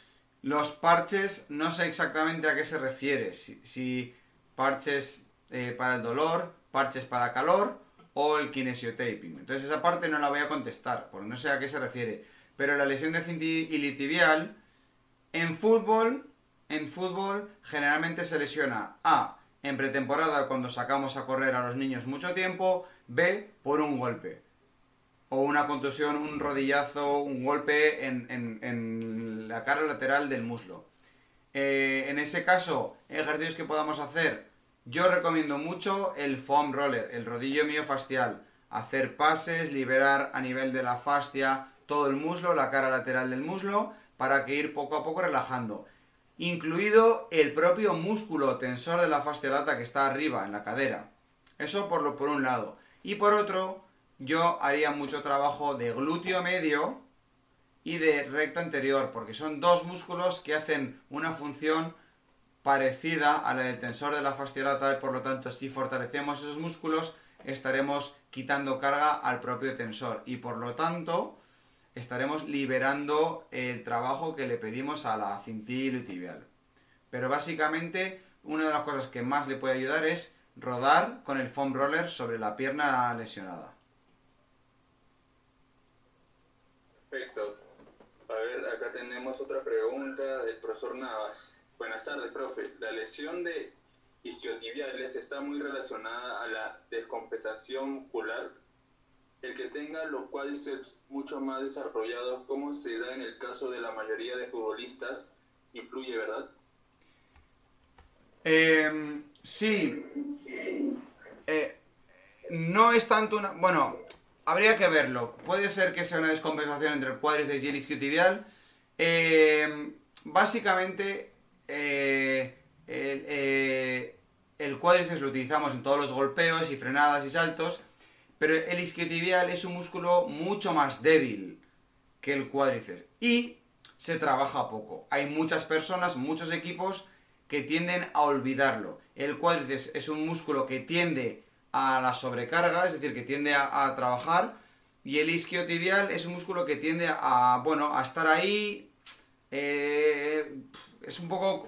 Los parches, no sé exactamente a qué se refiere. Si, parches eh, para el dolor, parches para calor o el kinesiotaping. Entonces esa parte no la voy a contestar, porque no sé a qué se refiere. Pero la lesión de iliotibial en fútbol, en fútbol generalmente se lesiona A en pretemporada cuando sacamos a correr a los niños mucho tiempo, B por un golpe o una contusión, un rodillazo, un golpe en, la cara lateral del muslo. Eh, en ese caso, ejercicios que podamos hacer, yo recomiendo mucho el foam roller, el rodillo miofascial. Hacer pases, liberar a nivel de la fascia todo el muslo, la cara lateral del muslo, para que ir poco a poco relajando. Incluido el propio músculo tensor de la fascia lata que está arriba, en la cadera. Eso por, lo, por un lado. Y por otro, yo haría mucho trabajo de glúteo medio y de recto anterior, porque son dos músculos que hacen una función parecida a la del tensor de la fascia lata y por lo tanto si fortalecemos esos músculos estaremos quitando carga al propio tensor y por lo tanto estaremos liberando el trabajo que le pedimos a la cintilla tibial. Pero básicamente una de las cosas que más le puede ayudar es rodar con el foam roller sobre la pierna lesionada. Perfecto. A ver, acá tenemos otra pregunta del profesor Navas. Buenas tardes, profe. La lesión de isquiotibiales está muy relacionada a la descompensación muscular. El que tenga los cuádriceps mucho más desarrollados, como se da en el caso de la mayoría de futbolistas, influye, ¿verdad? Eh, sí. Eh, no es tanto una... Bueno, habría que verlo. Puede ser que sea una descompensación entre el cuádriceps y el isquiotibial. Eh, básicamente, el, eh, el cuádriceps lo utilizamos en todos los golpeos y frenadas y saltos, pero el isquiotibial es un músculo mucho más débil que el cuádriceps y se trabaja poco. Hay muchas personas, muchos equipos que tienden a olvidarlo. El cuádriceps es un músculo que tiende a la sobrecarga, es decir, que tiende a, trabajar, y el isquiotibial es un músculo que tiende a, bueno, a estar ahí. eh, es un poco,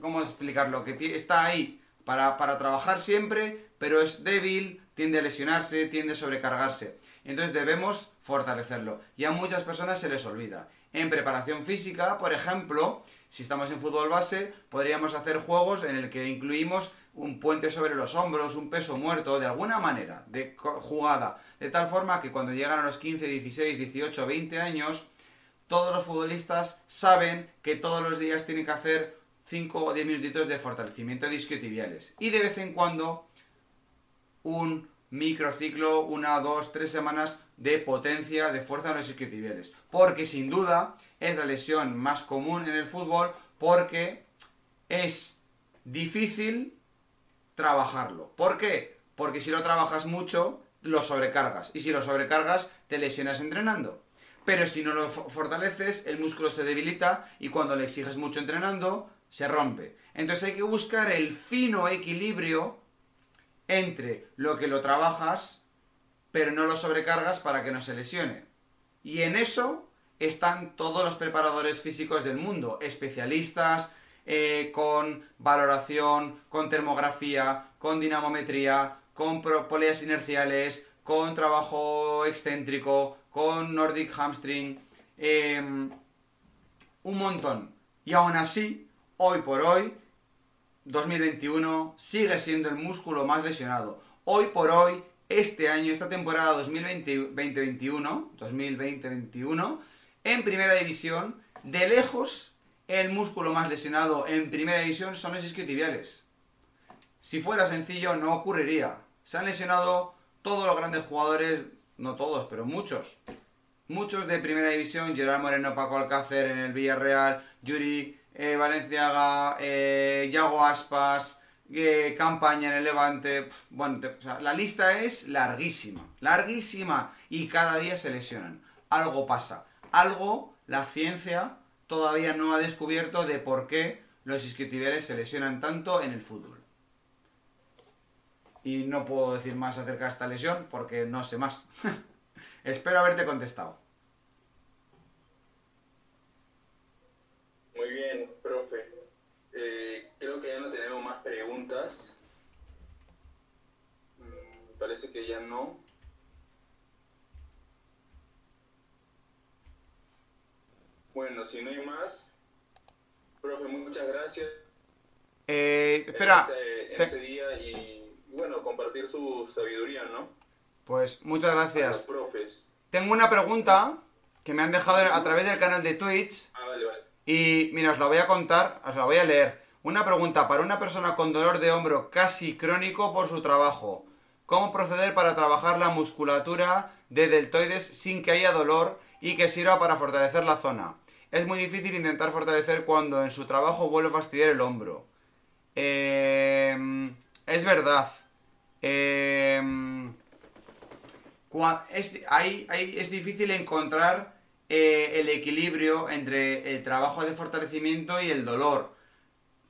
¿cómo explicarlo? Que está ahí para, para trabajar siempre, pero es débil, tiende a lesionarse, tiende a sobrecargarse. Entonces debemos fortalecerlo. Y a muchas personas se les olvida. En preparación física, por ejemplo, si estamos en fútbol base, podríamos hacer juegos en el que incluimos un puente sobre los hombros, un peso muerto, de alguna manera, de jugada. De tal forma que cuando llegan a los 15, 16, 18, 20 años, todos los futbolistas saben que todos los días tienen que hacer 5 o 10 minutitos de fortalecimiento de isquiotibiales. Y de vez en cuando un microciclo, una, dos, tres semanas de potencia, de fuerza en los isquiotibiales. Porque sin duda es la lesión más común en el fútbol porque es difícil trabajarlo. ¿Por qué? Porque si lo trabajas mucho, lo sobrecargas. Y si lo sobrecargas, te lesionas entrenando. Pero si no lo fo- fortaleces, el músculo se debilita y cuando le exiges mucho entrenando, se rompe. Entonces hay que buscar el fino equilibrio entre lo que lo trabajas, pero no lo sobrecargas para que no se lesione. Y en eso están todos los preparadores físicos del mundo, especialistas eh, con valoración, con termografía, con dinamometría, con poleas inerciales, con trabajo excéntrico, con Nordic hamstring, em, un montón. Y aún así, hoy por hoy, 2021 sigue siendo el músculo más lesionado. Hoy por hoy, este año, esta temporada 2020-2021, 2020-2021, en primera división, de lejos, el músculo más lesionado en primera división son los isquiotibiales. Si fuera sencillo, no ocurriría. Se han lesionado todos los grandes jugadores, no todos, pero muchos. Muchos de primera división, Gerard Moreno, Paco Alcácer en el Villarreal, Yuri eh, Valenciaga, eh, Yago Aspas, eh, Campaña en el Levante. bueno, la lista es larguísima, larguísima. Y cada día se lesionan. Algo pasa. Algo la ciencia todavía no ha descubierto de por qué los isquiotibiales se lesionan tanto en el fútbol. Y no puedo decir más acerca de esta lesión porque no sé más. Espero haberte contestado. Muy bien, profe. Eh, creo que ya no tenemos más preguntas. Mm, parece que ya no. Bueno, si no hay más, profe, muchas gracias. Eh, en espera, este, en te- este día y bueno, compartir su sabiduría, ¿no? pues muchas gracias. profes. Tengo una pregunta que me han dejado a través del canal de Twitch Ah, vale, vale. y mira, os la voy a contar, os la voy a leer. Una pregunta para una persona con dolor de hombro casi crónico por su trabajo. ¿Cómo proceder para trabajar la musculatura de deltoides sin que haya dolor y que sirva para fortalecer la zona? Es muy difícil intentar fortalecer cuando en su trabajo vuelve a fastidiar el hombro. Eh, es verdad. Hay- es difícil encontrar eh, el equilibrio entre el trabajo de fortalecimiento y el dolor.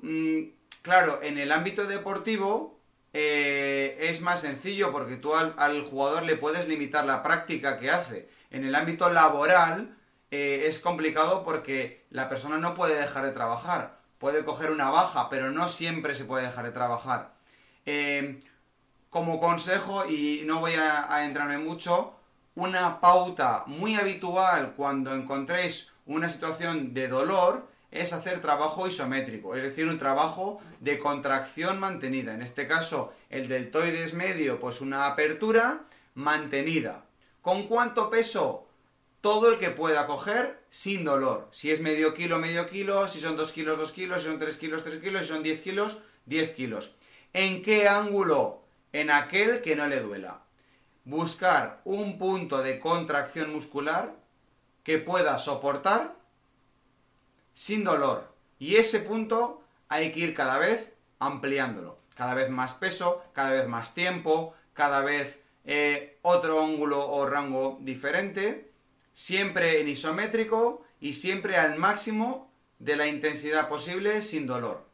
Mm, claro, en el ámbito deportivo eh, es más sencillo porque tú al, jugador le puedes limitar la práctica que hace. En el ámbito laboral eh, es complicado porque la persona no puede dejar de trabajar. Puede coger una baja, pero no siempre se puede dejar de trabajar. Eh, como consejo, y no voy a, a entrarme mucho, una pauta muy habitual cuando encontréis una situación de dolor es hacer trabajo isométrico, es decir, un trabajo de contracción mantenida. En este caso, el deltoides medio, pues una apertura mantenida, ¿Con cuánto peso? Todo el que pueda coger sin dolor. Si es medio kilo, medio kilo, si son dos kilos, dos kilos, si son tres kilos, tres kilos, si son 10 kilos, 10 kilos. ¿En qué ángulo? En aquel que no le duela. Buscar un punto de contracción muscular que pueda soportar sin dolor. Y ese punto hay que ir cada vez ampliándolo. Cada vez más peso, cada vez más tiempo, cada vez eh, otro ángulo o rango diferente, siempre en isométrico y siempre al máximo de la intensidad posible sin dolor.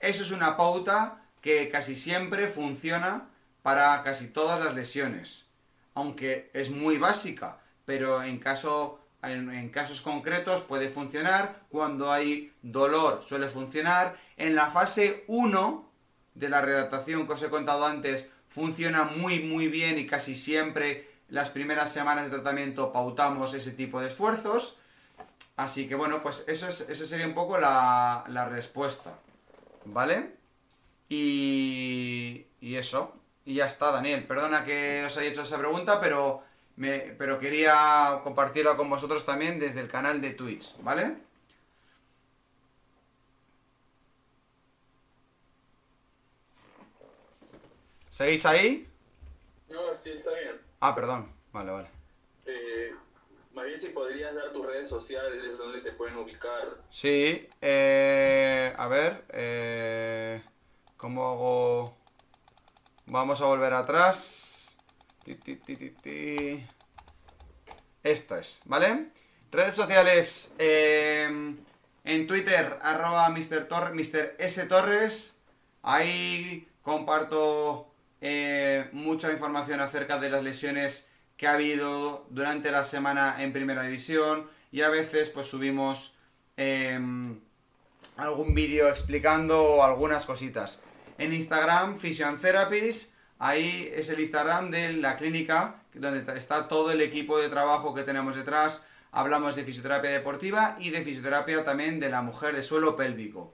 Eso es una pauta que casi siempre funciona para casi todas las lesiones, aunque es muy básica, pero en caso en, casos concretos puede funcionar, cuando hay dolor suele funcionar. En la fase 1 de la redactación que os he contado antes funciona muy muy bien y casi siempre las primeras semanas de tratamiento pautamos ese tipo de esfuerzos. Así que bueno, pues eso, es, eso sería un poco la, la respuesta. ¿Vale? Y, y eso. Y ya está, Daniel. Perdona que os haya hecho esa pregunta, pero pero quería compartirlo con vosotros también desde el canal de Twitch, ¿vale? ¿Seguís ahí? No, sí, está bien. Ah, perdón. Vale, vale. Eh, si podrías dar tus redes sociales donde te pueden ubicar. Sí, eh, a ver, eh, ¿cómo hago? Vamos a volver atrás. Esto es, ¿vale? Redes sociales em, en Twitter, arroba Mr. S. Torres. Ahí comparto eh, mucha información acerca de las lesiones que ha habido durante la semana en Primera División. Y a veces pues subimos em, algún vídeo explicando algunas cositas. En Instagram, Physian Therapies Ahí es el Instagram de la clínica, donde está todo el equipo de trabajo que tenemos detrás. Hablamos de fisioterapia deportiva y de fisioterapia también de la mujer de suelo pélvico.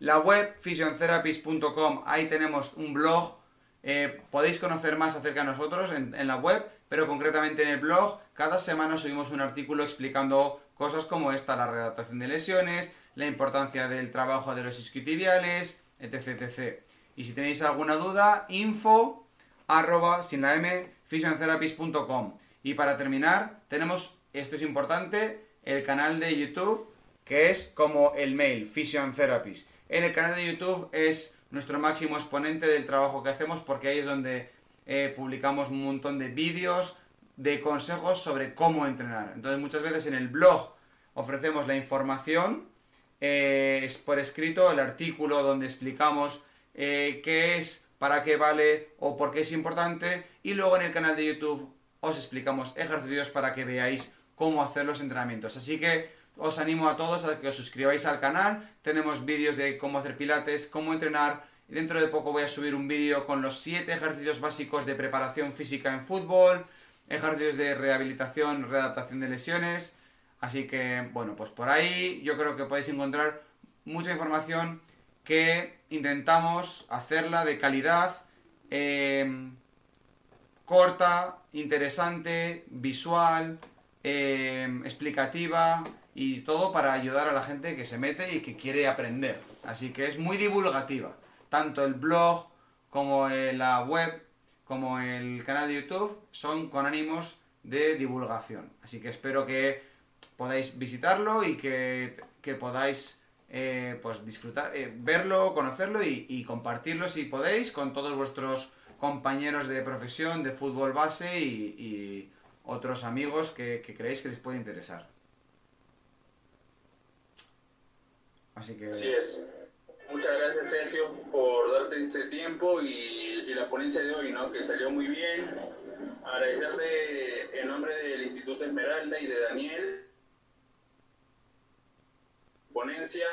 La web physiotherapies.com, ahí tenemos un blog. Eh, podéis conocer más acerca de nosotros en, la web, pero concretamente en el blog, cada semana subimos un artículo explicando cosas como esta, la redactación de lesiones, la importancia del trabajo de los isquiotibiales, etc. Y si tenéis alguna duda, info arroba sin la m Y para terminar, tenemos, esto es importante, el canal de YouTube, que es como el mail, Fission En el canal de YouTube es nuestro máximo exponente del trabajo que hacemos porque ahí es donde eh, publicamos un montón de vídeos, de consejos sobre cómo entrenar. Entonces muchas veces en el blog ofrecemos la información, eh, es por escrito, el artículo donde explicamos eh, qué es para qué vale o por qué es importante y luego en el canal de YouTube os explicamos ejercicios para que veáis cómo hacer los entrenamientos. Así que os animo a todos a que os suscribáis al canal. Tenemos vídeos de cómo hacer pilates, cómo entrenar. Y dentro de poco voy a subir un vídeo con los 7 ejercicios básicos de preparación física en fútbol, ejercicios de rehabilitación, readaptación de lesiones. Así que, bueno, pues por ahí yo creo que podéis encontrar mucha información que intentamos hacerla de calidad, em, corta, interesante, visual, em, explicativa y todo para ayudar a la gente que se mete y que quiere aprender. Así que es muy divulgativa. Tanto el blog como la web como el canal de YouTube son con ánimos de divulgación. Así que espero que podáis visitarlo y que, que podáis eh, pues disfrutar, eh, verlo, conocerlo y, compartirlo si podéis con todos vuestros compañeros de profesión, de fútbol base y, otros amigos que, creéis que les puede interesar. Así que... Muchas gracias Sergio por darte este tiempo y, la ponencia de hoy, ¿no? Que salió muy bien. Agradecerte en nombre del Instituto Esmeralda y de Daniel ponencia.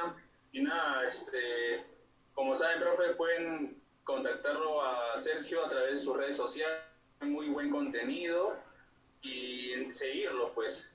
Y nada, este, como saben, profe, pueden contactarlo a Sergio a través de sus redes sociales, muy buen contenido y seguirlo, pues.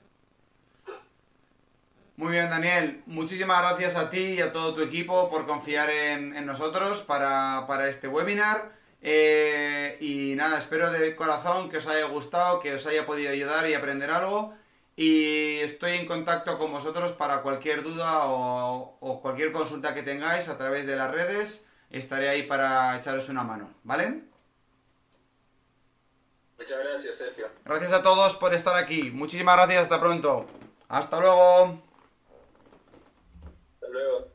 Muy bien, Daniel. Muchísimas gracias a ti y a todo tu equipo por confiar en, nosotros para, para, este webinar. Eh, y nada, espero de corazón que os haya gustado, que os haya podido ayudar y aprender algo. Y estoy en contacto con vosotros para cualquier duda o, o cualquier consulta que tengáis a través de las redes. Estaré ahí para echaros una mano, ¿vale? Muchas gracias, Sergio. Gracias a todos por estar aquí. Muchísimas gracias, hasta pronto. Hasta luego. Hasta luego.